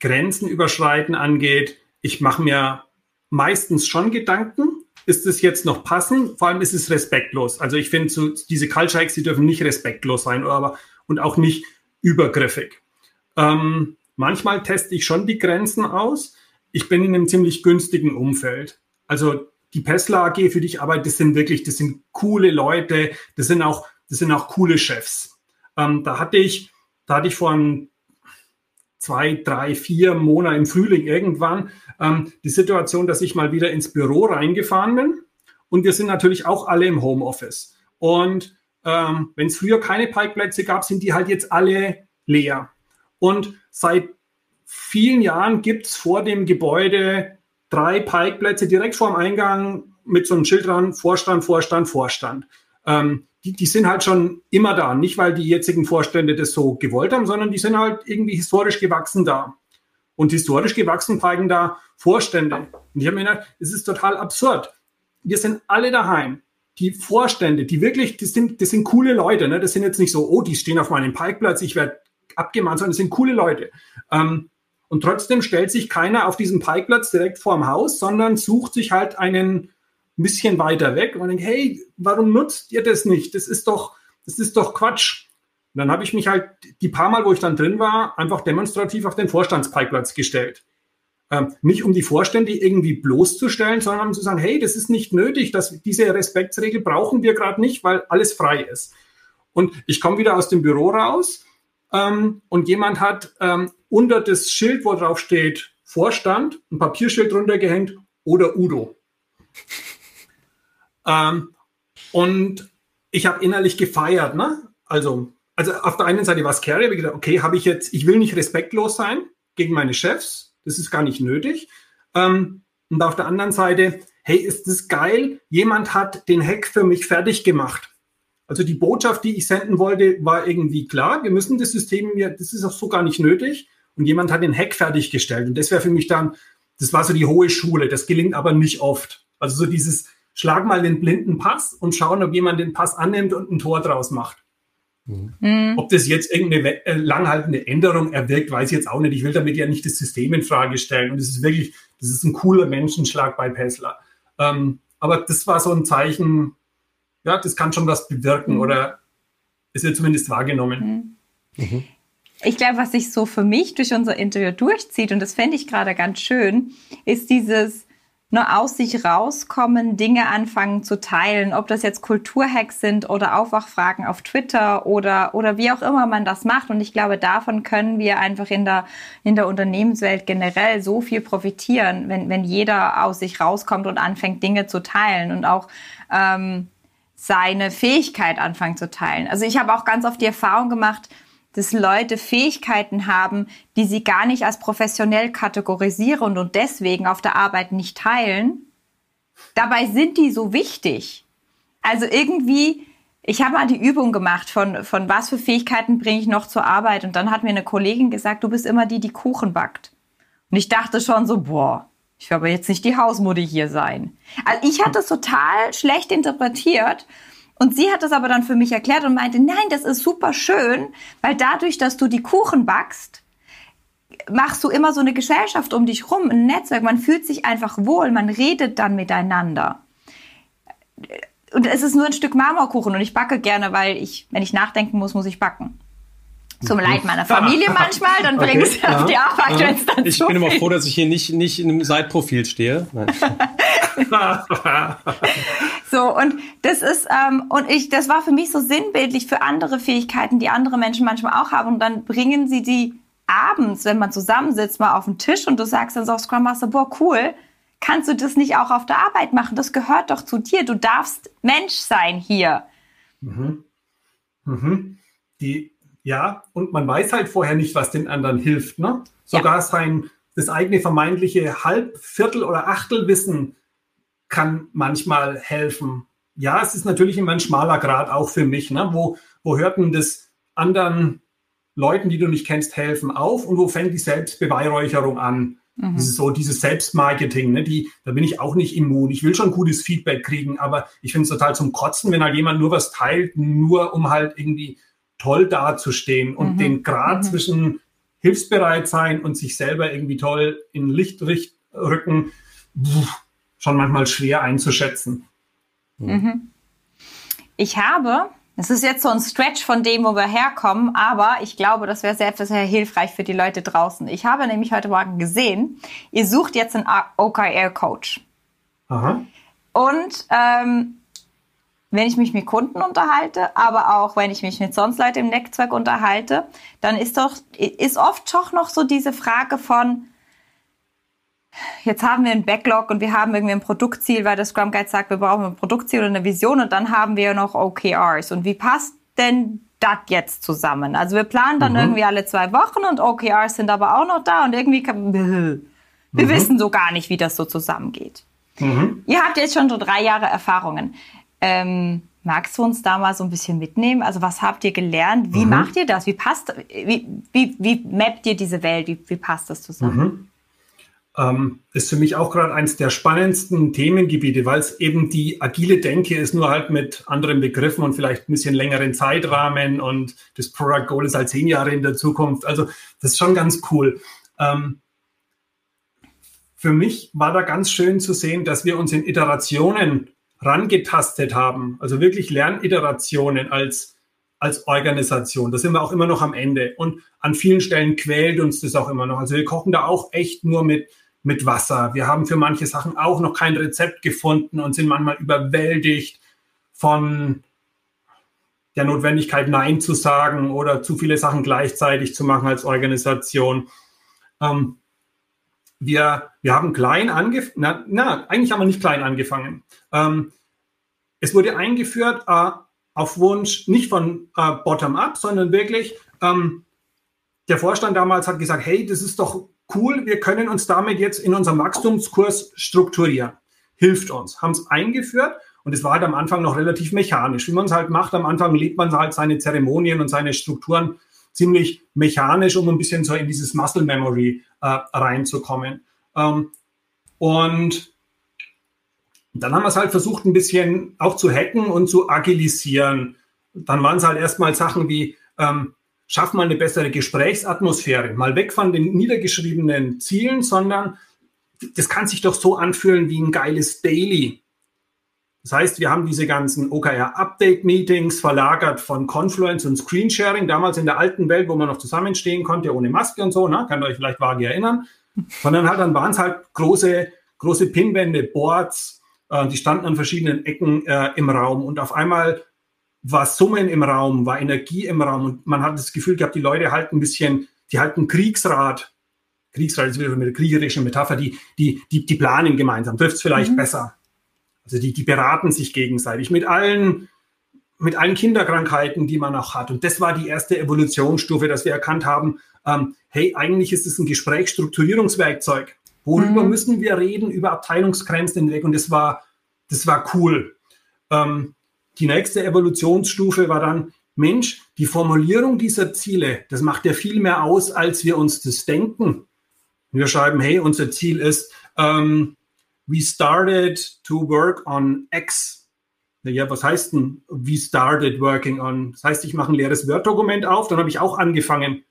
Grenzen überschreiten angeht, ich mache mir meistens schon Gedanken, ist es jetzt noch passend? Vor allem ist es respektlos. Also ich finde, so, diese Hacks, die dürfen nicht respektlos sein aber, und auch nicht übergriffig. Ähm, manchmal teste ich schon die Grenzen aus. Ich bin in einem ziemlich günstigen Umfeld. Also die Pessler AG, für die ich arbeite, das sind wirklich, das sind coole Leute, das sind auch, das sind auch coole Chefs. Ähm, da hatte ich, da hatte ich vor ein, zwei, drei, vier Monate im Frühling irgendwann ähm, die Situation, dass ich mal wieder ins Büro reingefahren bin. Und wir sind natürlich auch alle im Homeoffice. Und ähm, wenn es früher keine Parkplätze gab, sind die halt jetzt alle leer. Und seit vielen Jahren gibt es vor dem Gebäude drei Parkplätze direkt vorm Eingang mit so einem Schild dran, Vorstand, Vorstand, Vorstand. Ähm, die, die sind halt schon immer da. Nicht, weil die jetzigen Vorstände das so gewollt haben, sondern die sind halt irgendwie historisch gewachsen da. Und historisch gewachsen prägen da Vorstände. Und ich habe mir gedacht, es ist total absurd. Wir sind alle daheim. Die Vorstände, die wirklich, das sind, das sind coole Leute. Ne? Das sind jetzt nicht so, oh, die stehen auf meinem Parkplatz, ich werde abgemahnt, sondern das sind coole Leute. Ähm, und trotzdem stellt sich keiner auf diesen Parkplatz direkt vorm Haus, sondern sucht sich halt einen ein bisschen weiter weg und denkt, hey, warum nutzt ihr das nicht? Das ist doch, das ist doch Quatsch. Und dann habe ich mich halt die paar Mal, wo ich dann drin war, einfach demonstrativ auf den Vorstandsparkplatz gestellt. Ähm, nicht um die Vorstände irgendwie bloßzustellen, sondern um zu sagen, hey, das ist nicht nötig, dass diese Respektsregel brauchen wir gerade nicht, weil alles frei ist. Und ich komme wieder aus dem Büro raus ähm, und jemand hat ähm, unter das Schild, wo drauf steht Vorstand, ein Papierschild drunter gehängt oder Udo. Ähm, und ich habe innerlich gefeiert, ne? Also, also auf der einen Seite war es scary, habe ich gedacht, okay, habe ich jetzt, ich will nicht respektlos sein gegen meine Chefs, das ist gar nicht nötig. Ähm, und auf der anderen Seite, hey, ist das geil, jemand hat den Hack für mich fertig gemacht. Also die Botschaft, die ich senden wollte, war irgendwie klar, wir müssen das System, das ist auch so gar nicht nötig. Und jemand hat den Hack fertiggestellt. Und das wäre für mich dann, das war so die hohe Schule. Das gelingt aber nicht oft. Also so dieses, schlag mal den blinden Pass und schauen, ob jemand den Pass annimmt und ein Tor draus macht. Mhm. Ob das jetzt irgendeine äh, langhaltende Änderung erwirkt, weiß ich jetzt auch nicht. Ich will damit ja nicht das System in Frage stellen. Und es ist wirklich, das ist ein cooler Menschenschlag bei Pessler. Ähm, aber das war so ein Zeichen, ja, das kann schon was bewirken mhm. oder es wird zumindest wahrgenommen. Mhm. mhm. Ich glaube, was sich so für mich durch unser Interview durchzieht, und das fände ich gerade ganz schön, ist dieses, nur aus sich rauskommen, Dinge anfangen zu teilen, ob das jetzt Kulturhacks sind oder Aufwachfragen auf Twitter oder, oder wie auch immer man das macht. Und ich glaube, davon können wir einfach in der, in der Unternehmenswelt generell so viel profitieren, wenn, wenn jeder aus sich rauskommt und anfängt, Dinge zu teilen und auch, ähm, seine Fähigkeit anfangen zu teilen. Also ich habe auch ganz oft die Erfahrung gemacht, dass Leute Fähigkeiten haben, die sie gar nicht als professionell kategorisieren und deswegen auf der Arbeit nicht teilen. Dabei sind die so wichtig. Also irgendwie, ich habe mal die Übung gemacht von, von was für Fähigkeiten bringe ich noch zur Arbeit und dann hat mir eine Kollegin gesagt, du bist immer die, die Kuchen backt. Und ich dachte schon so, boah, ich will aber jetzt nicht die Hausmutter hier sein. Also ich hatte es total schlecht interpretiert und sie hat das aber dann für mich erklärt und meinte, nein, das ist super schön, weil dadurch, dass du die Kuchen backst, machst du immer so eine Gesellschaft um dich rum, ein Netzwerk. Man fühlt sich einfach wohl, man redet dann miteinander. Und es ist nur ein Stück Marmorkuchen und ich backe gerne, weil ich, wenn ich nachdenken muss, muss ich backen. Zum Leid meiner Familie manchmal, dann okay, bringe ich es ja, auf die Arbeit, ja. wenn es dann Ich bin immer froh, dass ich hier nicht, nicht in einem Seitprofil stehe. so, und das ist, ähm, und ich, das war für mich so sinnbildlich für andere Fähigkeiten, die andere Menschen manchmal auch haben. Und dann bringen sie die abends, wenn man zusammensitzt, mal auf den Tisch und du sagst dann so auf Scrum Master, boah, cool, kannst du das nicht auch auf der Arbeit machen? Das gehört doch zu dir. Du darfst Mensch sein hier. Mhm. Mhm. Die, ja, und man weiß halt vorher nicht, was den anderen hilft. Ne? Sogar ja. sein, das eigene vermeintliche Halb-, Viertel- oder Achtelwissen kann manchmal helfen. Ja, es ist natürlich immer ein schmaler Grad auch für mich. Ne? Wo, wo hört denn das anderen Leuten, die du nicht kennst, helfen auf und wo fängt die Selbstbeweihräucherung an? Mhm. Das ist so dieses Selbstmarketing, ne? die, da bin ich auch nicht immun. Ich will schon gutes Feedback kriegen, aber ich finde es total zum Kotzen, wenn halt jemand nur was teilt, nur um halt irgendwie toll dazustehen und mhm. den Grad mhm. zwischen hilfsbereit sein und sich selber irgendwie toll in Licht rücken, schon manchmal schwer einzuschätzen. Mhm. Ich habe, es ist jetzt so ein Stretch von dem, wo wir herkommen, aber ich glaube, das wäre sehr, sehr hilfreich für die Leute draußen. Ich habe nämlich heute Morgen gesehen, ihr sucht jetzt einen OKR-Coach. Aha. Und ähm, wenn ich mich mit Kunden unterhalte, aber auch wenn ich mich mit sonst Leuten im Netzwerk unterhalte, dann ist doch, ist oft doch noch so diese Frage von, jetzt haben wir ein Backlog und wir haben irgendwie ein Produktziel, weil der Scrum Guide sagt, wir brauchen ein Produktziel und eine Vision und dann haben wir noch OKRs. Und wie passt denn das jetzt zusammen? Also wir planen dann mhm. irgendwie alle zwei Wochen und OKRs sind aber auch noch da und irgendwie kann, wir mhm. wissen so gar nicht, wie das so zusammengeht. Mhm. Ihr habt jetzt schon so drei Jahre Erfahrungen. Ähm, magst du uns da mal so ein bisschen mitnehmen? Also was habt ihr gelernt? Wie mhm. macht ihr das? Wie passt, wie, wie, wie mappt ihr diese Welt? Wie, wie passt das zusammen? Ähm, ist für mich auch gerade eines der spannendsten Themengebiete, weil es eben die agile Denke ist, nur halt mit anderen Begriffen und vielleicht ein bisschen längeren Zeitrahmen und das Product Goal ist halt zehn Jahre in der Zukunft. Also das ist schon ganz cool. Ähm, für mich war da ganz schön zu sehen, dass wir uns in Iterationen rangetastet haben, also wirklich Lerniterationen als, als Organisation. Da sind wir auch immer noch am Ende. Und an vielen Stellen quält uns das auch immer noch. Also wir kochen da auch echt nur mit, mit Wasser. Wir haben für manche Sachen auch noch kein Rezept gefunden und sind manchmal überwältigt von der Notwendigkeit, Nein zu sagen oder zu viele Sachen gleichzeitig zu machen als Organisation. Ähm, wir, wir haben klein angefangen, na, na, eigentlich haben wir nicht klein angefangen. Ähm, es wurde eingeführt äh, auf Wunsch nicht von äh, Bottom-up, sondern wirklich, ähm, der Vorstand damals hat gesagt, hey, das ist doch cool, wir können uns damit jetzt in unserem Wachstumskurs strukturieren. Hilft uns. Haben es eingeführt und es war halt am Anfang noch relativ mechanisch. Wie man es halt macht, am Anfang lebt man halt seine Zeremonien und seine Strukturen ziemlich mechanisch, um ein bisschen so in dieses Muscle Memory äh, reinzukommen. Ähm, und dann haben wir es halt versucht, ein bisschen auch zu hacken und zu agilisieren. Dann waren es halt erstmal Sachen wie, ähm, schaff mal eine bessere Gesprächsatmosphäre, mal weg von den niedergeschriebenen Zielen, sondern das kann sich doch so anfühlen wie ein geiles Daily. Das heißt, wir haben diese ganzen OKR-Update-Meetings verlagert von Confluence und Screensharing, damals in der alten Welt, wo man noch zusammenstehen konnte, ohne Maske und so, ne? kann euch vielleicht vage erinnern. Sondern halt, dann waren es halt große, große Pinwände, Boards, äh, die standen an verschiedenen Ecken äh, im Raum und auf einmal war Summen im Raum, war Energie im Raum und man hat das Gefühl gehabt, die Leute halten ein bisschen, die halten Kriegsrat. Kriegsrat ist wieder eine kriegerische Metapher, die, die, die, die planen gemeinsam, trifft es vielleicht mhm. besser. Also die, die beraten sich gegenseitig mit allen, mit allen Kinderkrankheiten, die man auch hat. Und das war die erste Evolutionsstufe, dass wir erkannt haben, ähm, hey, eigentlich ist es ein Gesprächsstrukturierungswerkzeug. Worüber mhm. müssen wir reden? Über Abteilungsgrenzen hinweg. Und das war, das war cool. Ähm, die nächste Evolutionsstufe war dann, Mensch, die Formulierung dieser Ziele, das macht ja viel mehr aus, als wir uns das denken. Wir schreiben, hey, unser Ziel ist, ähm, we started to work on X. Ja, was heißt denn, we started working on? Das heißt, ich mache ein leeres Word-Dokument auf, dann habe ich auch angefangen.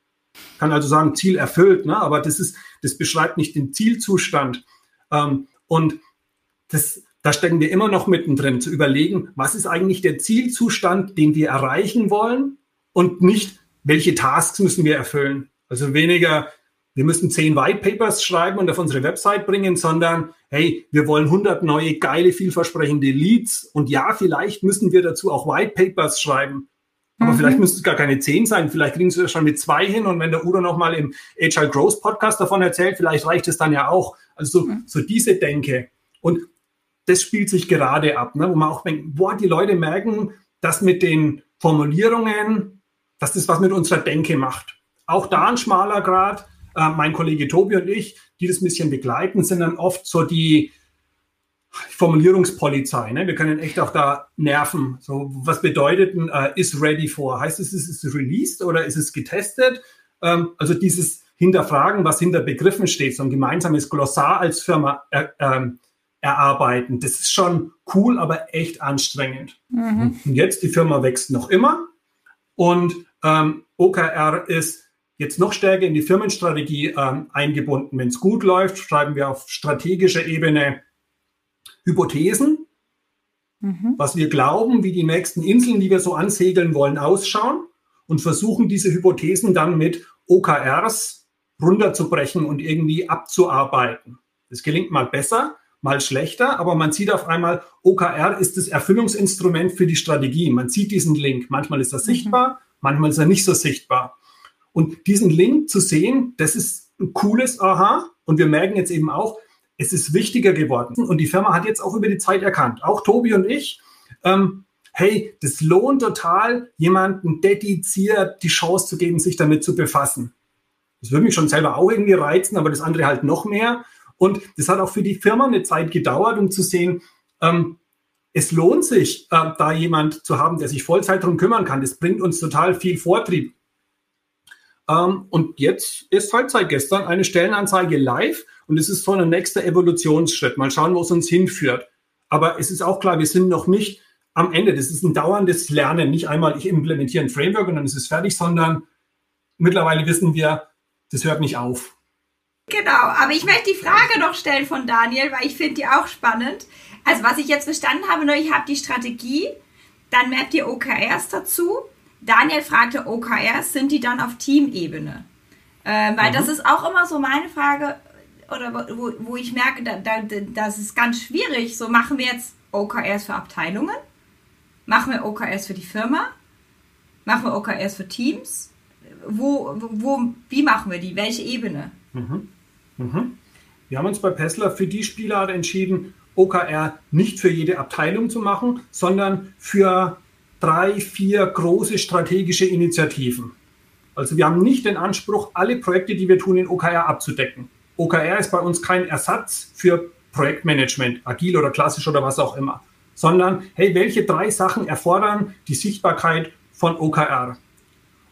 Kann also sagen, Ziel erfüllt, ne? aber das ist, das beschreibt nicht den Zielzustand. Ähm, und das, da stecken wir immer noch mittendrin, zu überlegen, was ist eigentlich der Zielzustand, den wir erreichen wollen und nicht, welche Tasks müssen wir erfüllen. Also weniger, wir müssen zehn White Papers schreiben und auf unsere Website bringen, sondern hey, wir wollen 100 neue, geile, vielversprechende Leads und ja, vielleicht müssen wir dazu auch White Papers schreiben. Aber mhm. vielleicht müsste es gar keine zehn sein, vielleicht kriegen sie das schon mit zwei hin und wenn der Udo nochmal im Agile Growth Podcast davon erzählt, vielleicht reicht es dann ja auch. Also so, mhm. so diese Denke. Und das spielt sich gerade ab, ne, wo man auch denkt, boah, die Leute merken, dass mit den Formulierungen, dass das was mit unserer Denke macht. Auch da ein schmaler Grad. Äh, mein Kollege Tobi und ich, die das ein bisschen begleiten, sind dann oft so die Formulierungspolizei. Ne? Wir können echt auch da nerven. So, was bedeutet ein äh, is ready for? Heißt es, ist es released oder ist es getestet? Ähm, also dieses Hinterfragen, was hinter Begriffen steht, so ein gemeinsames Glossar als Firma äh, ähm, erarbeiten. Das ist schon cool, aber echt anstrengend. Mhm. Und jetzt, die Firma wächst noch immer und ähm, OKR ist jetzt noch stärker in die Firmenstrategie ähm, eingebunden. Wenn es gut läuft, schreiben wir auf strategischer Ebene Hypothesen, mhm. was wir glauben, wie die nächsten Inseln, die wir so ansegeln wollen, ausschauen und versuchen diese Hypothesen dann mit OKRs runterzubrechen und irgendwie abzuarbeiten. Das gelingt mal besser, mal schlechter, aber man sieht auf einmal, OKR ist das Erfüllungsinstrument für die Strategie. Man sieht diesen Link. Manchmal ist er mhm. sichtbar, manchmal ist er nicht so sichtbar. Und diesen Link zu sehen, das ist ein cooles Aha. Und wir merken jetzt eben auch, es ist wichtiger geworden. Und die Firma hat jetzt auch über die Zeit erkannt, auch Tobi und ich, ähm, hey, das lohnt total, jemanden dediziert die Chance zu geben, sich damit zu befassen. Das würde mich schon selber auch irgendwie reizen, aber das andere halt noch mehr. Und das hat auch für die Firma eine Zeit gedauert, um zu sehen, ähm, es lohnt sich, äh, da jemand zu haben, der sich Vollzeit darum kümmern kann. Das bringt uns total viel Vortrieb. Ähm, und jetzt ist halt seit gestern eine Stellenanzeige live und es ist so ein nächster Evolutionsschritt. Mal schauen, wo es uns hinführt. Aber es ist auch klar, wir sind noch nicht am Ende. Das ist ein dauerndes Lernen. Nicht einmal, ich implementiere ein Framework und dann ist es fertig, sondern mittlerweile wissen wir, das hört nicht auf. Genau, aber ich möchte die Frage noch stellen von Daniel, weil ich finde die auch spannend. Also was ich jetzt verstanden habe, nur ich habe die Strategie, dann mappt ihr OKRs dazu. Daniel fragte OKRs, sind die dann auf Teamebene? Äh, weil mhm. das ist auch immer so meine Frage, oder wo, wo ich merke, da, da, das ist ganz schwierig. So machen wir jetzt OKRs für Abteilungen, machen wir OKRs für die Firma, machen wir OKRs für Teams. Wo, wo, wie machen wir die? Welche Ebene? Mhm. Mhm. Wir haben uns bei Pessler für die Spielart entschieden, OKR nicht für jede Abteilung zu machen, sondern für drei, vier große strategische Initiativen. Also wir haben nicht den Anspruch, alle Projekte, die wir tun, in OKR abzudecken. OKR ist bei uns kein Ersatz für Projektmanagement, agil oder klassisch oder was auch immer, sondern hey, welche drei Sachen erfordern die Sichtbarkeit von OKR?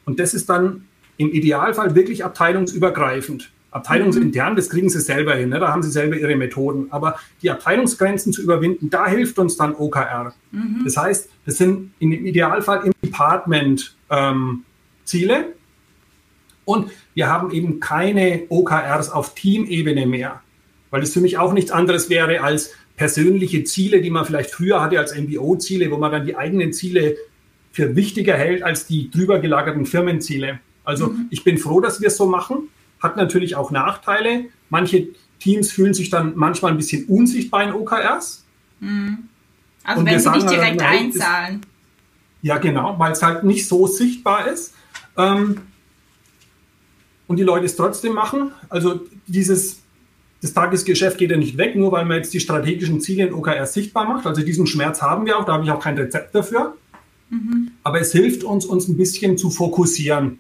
Und das ist dann im Idealfall wirklich abteilungsübergreifend. Abteilungsintern, das kriegen sie selber hin, ne? da haben sie selber ihre Methoden. Aber die Abteilungsgrenzen zu überwinden, da hilft uns dann OKR. Mhm. Das heißt, das sind im Idealfall im Department ähm, Ziele. Und wir haben eben keine OKRs auf Teamebene mehr, weil das für mich auch nichts anderes wäre als persönliche Ziele, die man vielleicht früher hatte als MBO-Ziele, wo man dann die eigenen Ziele für wichtiger hält als die drüber gelagerten Firmenziele. Also mhm. ich bin froh, dass wir es so machen hat natürlich auch Nachteile. Manche Teams fühlen sich dann manchmal ein bisschen unsichtbar in OKRs. Mhm. Also Und wenn sie nicht direkt halt, einzahlen. Ist, ja, genau, weil es halt nicht so sichtbar ist. Ähm, und die Leute es trotzdem machen. Also dieses, das Tagesgeschäft geht ja nicht weg, nur weil man jetzt die strategischen Ziele in OKR sichtbar macht. Also diesen Schmerz haben wir auch, da habe ich auch kein Rezept dafür. Mhm. Aber es hilft uns, uns ein bisschen zu fokussieren.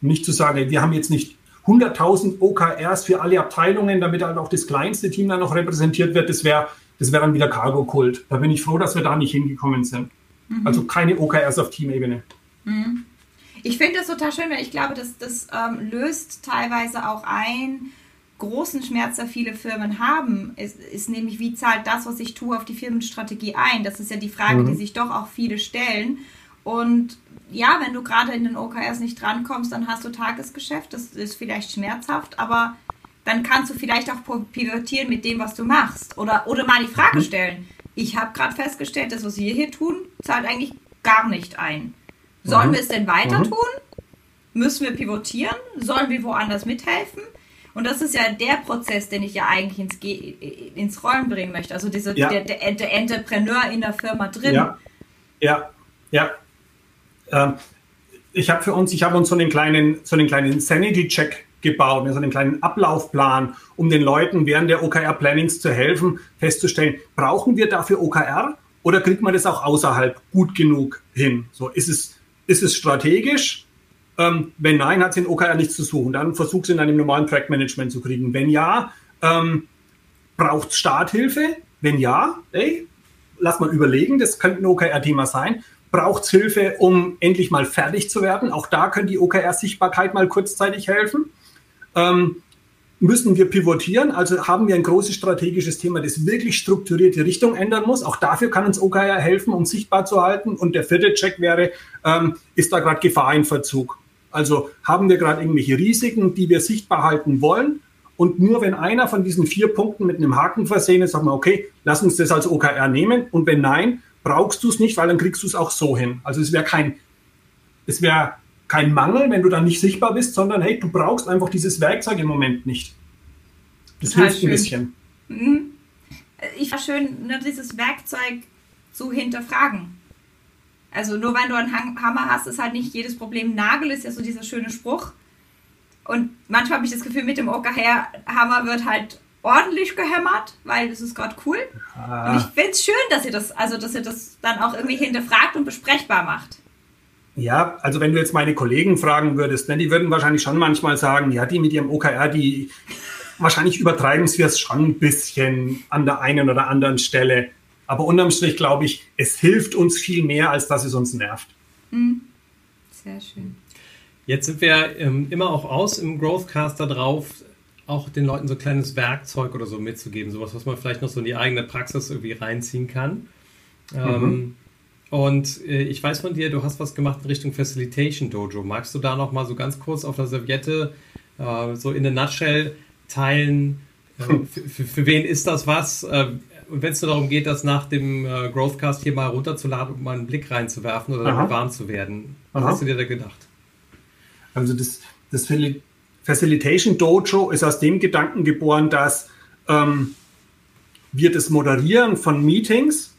Nicht zu sagen, wir haben jetzt nicht 100.000 OKRs für alle Abteilungen, damit halt auch das kleinste Team dann noch repräsentiert wird, das wäre das wär dann wieder Cargo-Kult. Da bin ich froh, dass wir da nicht hingekommen sind. Mhm. Also keine OKRs auf Teamebene. Mhm. Ich finde das total schön, weil ich glaube, das, das ähm, löst teilweise auch ein großen Schmerz, der viele Firmen haben, ist, ist, nämlich, wie zahlt das, was ich tue, auf die Firmenstrategie ein? Das ist ja die Frage, mhm. die sich doch auch viele stellen. Und ja, wenn du gerade in den OKRs nicht drankommst, dann hast du Tagesgeschäft. Das ist vielleicht schmerzhaft, aber dann kannst du vielleicht auch pivotieren mit dem, was du machst. Oder, oder mal die Frage mhm. stellen. Ich habe gerade festgestellt, das, was wir hier tun, zahlt eigentlich gar nicht ein. Sollen mhm. wir es denn weiter mhm. tun? Müssen wir pivotieren? Sollen wir woanders mithelfen? Und das ist ja der Prozess, den ich ja eigentlich ins, Ge ins Rollen bringen möchte. Also diese, ja. der, der, der Entrepreneur in der Firma drin. Ja, ja, ja. Ähm, ich habe für uns, ich habe uns so einen kleinen, so einen kleinen Sanity-Check gebaut, so einen kleinen Ablaufplan, um den Leuten während der OKR-Plannings zu helfen, festzustellen, brauchen wir dafür OKR oder kriegt man das auch außerhalb gut genug hin? So, ist es, ist es strategisch? Ähm, wenn nein, hat es in OKR nichts zu suchen. Dann versucht es in einem normalen Track-Management zu kriegen. Wenn ja, ähm, braucht es Starthilfe? Wenn ja, ey, lass mal überlegen, das könnte ein OKR-Thema sein braucht es Hilfe, um endlich mal fertig zu werden. Auch da können die OKR-Sichtbarkeit mal kurzzeitig helfen. Ähm, müssen wir pivotieren, also haben wir ein großes strategisches Thema, das wirklich strukturiert die Richtung ändern muss. Auch dafür kann uns OKR helfen, um sichtbar zu halten. Und der vierte Check wäre, ähm, ist da gerade Gefahr in Verzug? Also haben wir gerade irgendwelche Risiken, die wir sichtbar halten wollen? Und nur wenn einer von diesen vier Punkten mit einem Haken versehen ist, sagen wir, okay, lass uns das als OKR nehmen. Und wenn nein, brauchst du es nicht, weil dann kriegst du es auch so hin. Also es wäre kein, es wäre kein Mangel, wenn du dann nicht sichtbar bist, sondern hey, du brauchst einfach dieses Werkzeug im Moment nicht. Das Total hilft schön. ein bisschen. Mhm. Ich war schön, ne, dieses Werkzeug zu hinterfragen. Also nur wenn du einen Hammer hast, ist halt nicht jedes Problem Nagel, ist ja so dieser schöne Spruch. Und manchmal habe ich das Gefühl, mit dem OKR-Hammer wird halt ordentlich gehämmert, weil das ist gerade cool. Ah. Und ich finde es schön, dass ihr das, also dass ihr das dann auch irgendwie hinterfragt und besprechbar macht. Ja, also wenn du jetzt meine Kollegen fragen würdest, ne, die würden wahrscheinlich schon manchmal sagen, ja, die mit ihrem OKR, die wahrscheinlich übertreiben sie es schon ein bisschen an der einen oder anderen Stelle. Aber unterm Strich glaube ich, es hilft uns viel mehr, als dass es uns nervt. Mhm. Sehr schön. Jetzt sind wir ähm, immer auch aus im Growthcaster drauf, auch den Leuten so ein kleines Werkzeug oder so mitzugeben, sowas, was man vielleicht noch so in die eigene Praxis irgendwie reinziehen kann. Ähm, mhm. und äh, ich weiß von dir, du hast was gemacht in Richtung Facilitation Dojo. Magst du da noch mal so ganz kurz auf der Serviette äh, so in der Nutshell teilen? Äh, für, für, wen ist das was? Äh, und wenn es nur darum geht, das nach dem äh, Growthcast hier mal runterzuladen und mal einen Blick reinzuwerfen oder damit warm zu werden, was Aha. hast du dir da gedacht? Also das, das Facilitation Dojo ist aus dem Gedanken geboren, dass ähm, wir das Moderieren von Meetings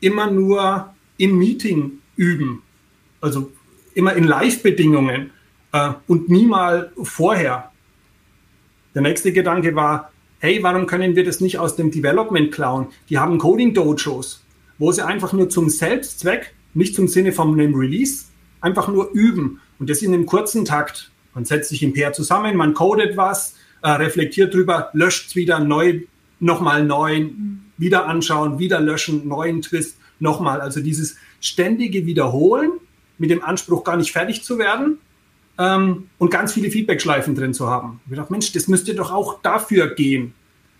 immer nur im Meeting üben. Also immer in Live-Bedingungen äh, und nie mal vorher. Der nächste Gedanke war, hey, warum können wir das nicht aus dem Development klauen? Die haben Coding-Dojos, wo sie einfach nur zum Selbstzweck, nicht zum Sinne von einem Release, einfach nur üben. Und das in einem kurzen Takt. Man setzt sich im Pair zusammen, man codet was, äh, reflektiert drüber, löscht es wieder neu, nochmal neu, mhm. wieder anschauen, wieder löschen, neuen Twist, nochmal. Also dieses ständige Wiederholen mit dem Anspruch, gar nicht fertig zu werden ähm, und ganz viele Feedback-Schleifen drin zu haben. Ich dachte, Mensch, das müsste doch auch dafür gehen.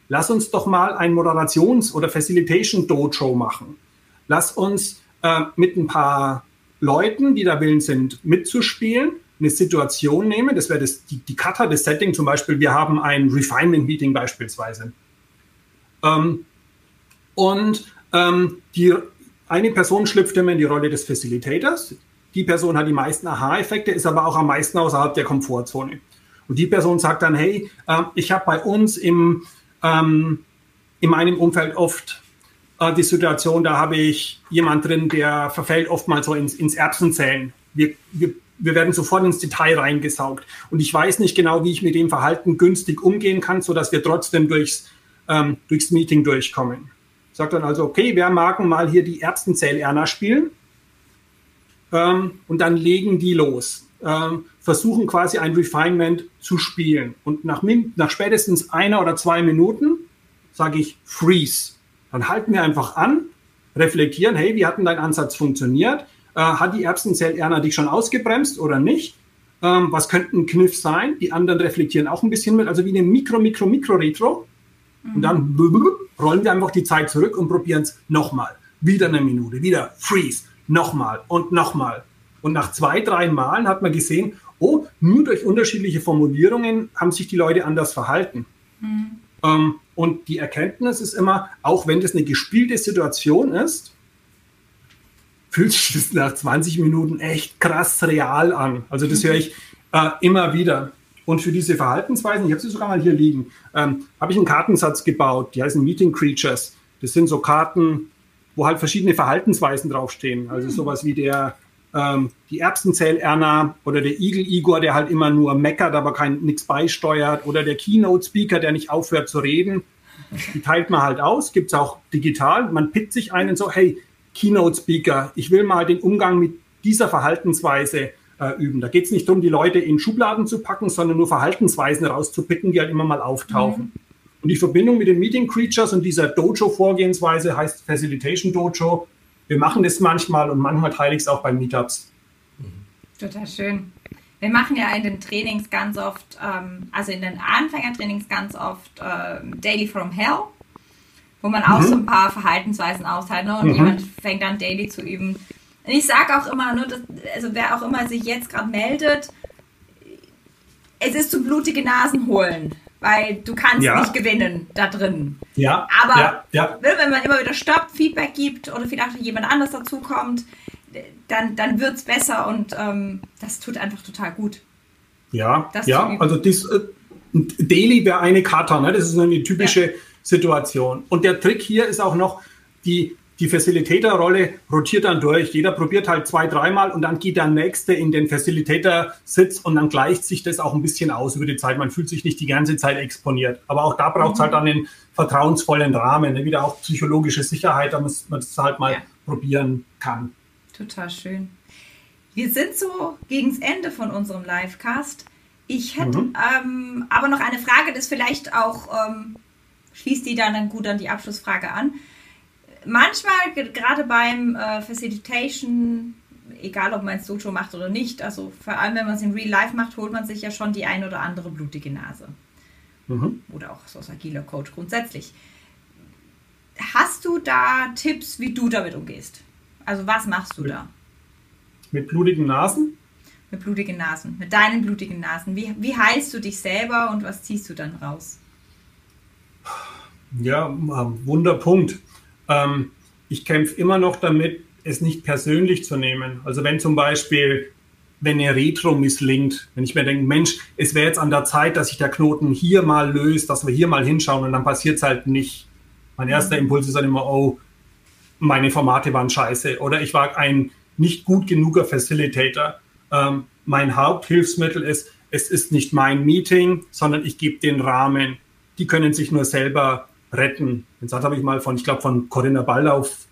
Lass uns doch mal ein Moderations- oder Facilitation-Dojo machen. Lass uns äh, mit ein paar Leuten, die da willens sind, mitzuspielen, eine Situation nehmen. Das wäre die, die Kata, das Setting zum Beispiel. Wir haben ein Refinement-Meeting beispielsweise. Ähm, und ähm, die, eine Person schlüpft immer in die Rolle des Facilitators. Die Person hat die meisten Aha-Effekte, ist aber auch am meisten außerhalb der Komfortzone. Und die Person sagt dann, hey, äh, ich habe bei uns im, ähm, in meinem Umfeld oft äh, die Situation, da habe ich jemand drin, der verfällt oftmals so ins, ins Erbsenzählen. Wir, wir, wir werden sofort ins Detail reingesaugt. Und ich weiß nicht genau, wie ich mit dem Verhalten günstig umgehen kann, sodass wir trotzdem durchs, ähm, durchs Meeting durchkommen. Sagt dann also, okay, wer mag mal hier die Erbsenzähl-Erna spielen? Ähm, und dann legen die los. Ähm, versuchen quasi ein Refinement zu spielen. Und nach, nach spätestens einer oder zwei Minuten sage ich Freeze dann halten wir einfach an, reflektieren, hey, wie hat denn dein Ansatz funktioniert? Äh, hat die Erbsenzell-Erna dich schon ausgebremst oder nicht? Ähm, was könnte ein Kniff sein? Die anderen reflektieren auch ein bisschen mit, also wie eine Mikro, Mikro, Mikro-Retro. Und dann rollen wir einfach die Zeit zurück und probieren es nochmal. Wieder eine Minute, wieder Freeze, nochmal und nochmal. Und nach zwei, drei Malen hat man gesehen, oh, nur durch unterschiedliche Formulierungen haben sich die Leute anders verhalten. Mhm. Ähm, und die Erkenntnis ist immer, auch wenn das eine gespielte Situation ist, fühlt sich das nach 20 Minuten echt krass real an. Also das höre ich äh, immer wieder. Und für diese Verhaltensweisen, ich habe sie sogar mal hier liegen, ähm, habe ich einen Kartensatz gebaut, die heißen Meeting Creatures. Das sind so Karten, wo halt verschiedene Verhaltensweisen draufstehen. Also sowas wie der ähm, die Erbsenzell-Erna oder der Igel-Igor, der halt immer nur meckert, aber kein nichts beisteuert oder der Keynote-Speaker, der nicht aufhört zu reden. Die teilt man halt aus, gibt es auch digital. Man pickt sich einen so, hey, Keynote-Speaker, ich will mal den Umgang mit dieser Verhaltensweise äh, üben. Da geht es nicht darum, die Leute in Schubladen zu packen, sondern nur Verhaltensweisen rauszupicken, die halt immer mal auftauchen. Mhm. Und die Verbindung mit den Meeting Creatures und dieser Dojo-Vorgehensweise heißt Facilitation Dojo wir machen das manchmal und manchmal teile ich es auch bei Meetups. Total schön. Wir machen ja in den Trainings ganz oft, ähm, also in den Anfängertrainings ganz oft äh, Daily from Hell, wo man auch mhm. so ein paar Verhaltensweisen austeilt ne? und mhm. jemand fängt dann Daily zu üben. Und ich sage auch immer, ne, dass, also wer auch immer sich jetzt gerade meldet, es ist zu blutige Nasen holen weil du kannst ja. nicht gewinnen da drin. Ja. Aber ja, ja. wenn man immer wieder Stopp, Feedback gibt oder vielleicht jemand anders dazukommt, dann, dann wird es besser und ähm, das tut einfach total gut. Ja, ja, also das äh, Daily wäre eine Kata, ne? das ist eine typische. Situation. Und der Trick hier ist auch noch, die die Facilitator-Rolle rotiert dann durch. Jeder probiert halt zwei, dreimal und dann geht der Nächste in den Facilitator-Sitz und dann gleicht sich das auch ein bisschen aus über die Zeit. Man fühlt sich nicht die ganze Zeit exponiert. Aber auch da braucht es halt dann einen vertrauensvollen Rahmen, ne? wieder auch psychologische Sicherheit, damit man es halt mal ja. probieren kann. Total schön. Wir sind so gegen das Ende von unserem Livecast. Ich hätte mhm. ähm, aber noch eine Frage, das vielleicht auch ähm, schließt die dann, dann gut an die Abschlussfrage an manchmal, gerade beim äh, Facilitation, egal ob man es Dojo macht oder nicht, also vor allem wenn man es in Real Life macht, holt man sich ja schon die ein oder andere blutige Nase. Mhm. Oder auch so als agiler Coach grundsätzlich. Hast du da Tipps, wie du damit umgehst? Also was machst du da? Mit blutigen Nasen? Mit blutigen Nasen, mit deinen blutigen Nasen. Wie, wie heilst du dich selber und was ziehst du dann raus? Ja, Wunderpunkt. Ähm, ich kämpfe immer noch damit, es nicht persönlich zu nehmen. Also wenn zum Beispiel, wenn eine Retro misslingt, wenn ich mir denke, Mensch, es wäre jetzt an der Zeit, dass sich der Knoten hier mal löst, dass wir hier mal hinschauen und dann passiert es halt nicht. Mein erster Impuls ist dann immer, oh, meine Formate waren scheiße oder ich war ein nicht gut genuger Facilitator. Ähm, mein Haupthilfsmittel ist, es ist nicht mein Meeting, sondern ich gebe den Rahmen. Die können sich nur selber retten. Den Satz habe ich mal von, ich glaube, von Corinna Ballauf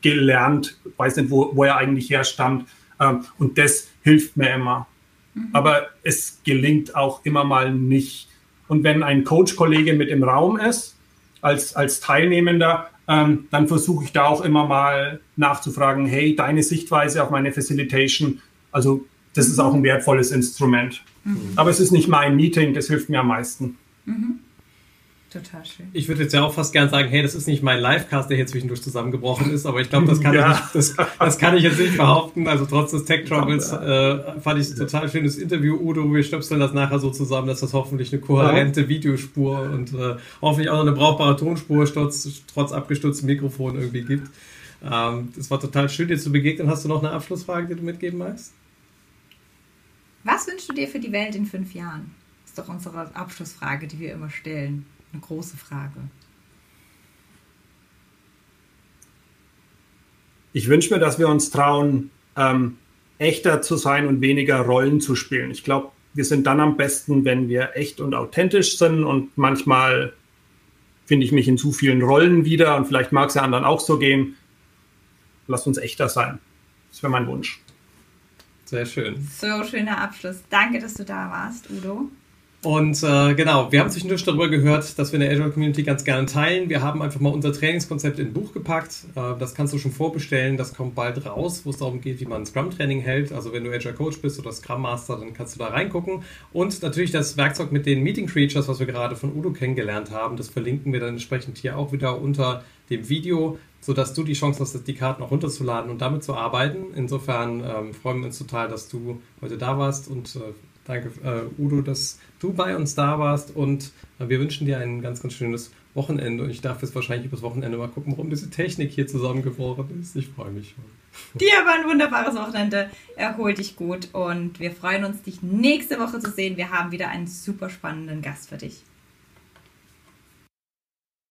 gelernt, weiß nicht, wo, wo er eigentlich herstammt. Ähm, und das hilft mir immer. Mhm. Aber es gelingt auch immer mal nicht. Und wenn ein Coach-Kollege mit im Raum ist, als, als Teilnehmender, ähm, dann versuche ich da auch immer mal nachzufragen, hey, deine Sichtweise auf meine Facilitation, also das ist auch ein wertvolles Instrument. Mhm. Aber es ist nicht mein Meeting, das hilft mir am meisten. Mhm. Total schön. Ich würde jetzt ja auch fast gern sagen, hey, das ist nicht mein Livecast, der hier zwischendurch zusammengebrochen ist, aber ich glaube, das, kann ja. ich das, das, kann ich jetzt nicht behaupten. Also trotz des Tech Troubles äh, fand ich es ja. total schönes Interview, Udo. Wir stöpseln das nachher so zusammen, dass das hoffentlich eine kohärente ja. Videospur und äh, hoffentlich auch noch eine brauchbare Tonspur trotz, trotz abgestürztem Mikrofon irgendwie gibt. Ähm, das war total schön, dir zu begegnen. Hast du noch eine Abschlussfrage, die du mitgeben magst? Was wünschst du dir für die Welt in fünf Jahren? Das ist doch unsere Abschlussfrage, die wir immer stellen eine große Frage. Ich wünsche mir, dass wir uns trauen, ähm, echter zu sein und weniger Rollen zu spielen. Ich glaube, wir sind dann am besten, wenn wir echt und authentisch sind und manchmal finde ich mich in zu vielen Rollen wieder und vielleicht mag es ja anderen auch so gehen. Lasst uns echter sein. Das wäre mein Wunsch. Sehr schön. So schöner Abschluss. Danke, dass du da warst, Udo. Und äh, genau, wir haben zwischendurch darüber gehört, dass wir in der Agile Community ganz gerne teilen. Wir haben einfach mal unser Trainingskonzept in ein Buch gepackt. Äh, das kannst du schon vorbestellen. Das kommt bald raus, wo es darum geht, wie man Scrum-Training hält. Also wenn du Agile Coach bist oder Scrum Master, dann kannst du da reingucken. Und natürlich das Werkzeug mit den Meeting Creatures, was wir gerade von Udo kennengelernt haben, das verlinken wir dann entsprechend hier auch wieder unter dem Video, sodass du die Chance hast, die Karten auch runterzuladen und damit zu arbeiten. Insofern ähm, freuen wir uns total, dass du heute da warst und äh, Danke, äh, Udo, dass du bei uns da warst und äh, wir wünschen dir ein ganz, ganz schönes Wochenende und ich darf jetzt wahrscheinlich übers Wochenende mal gucken, warum diese Technik hier zusammengebrochen ist. Ich freue mich schon. Dir war ein wunderbares Wochenende. Erhol dich gut und wir freuen uns, dich nächste Woche zu sehen. Wir haben wieder einen super spannenden Gast für dich.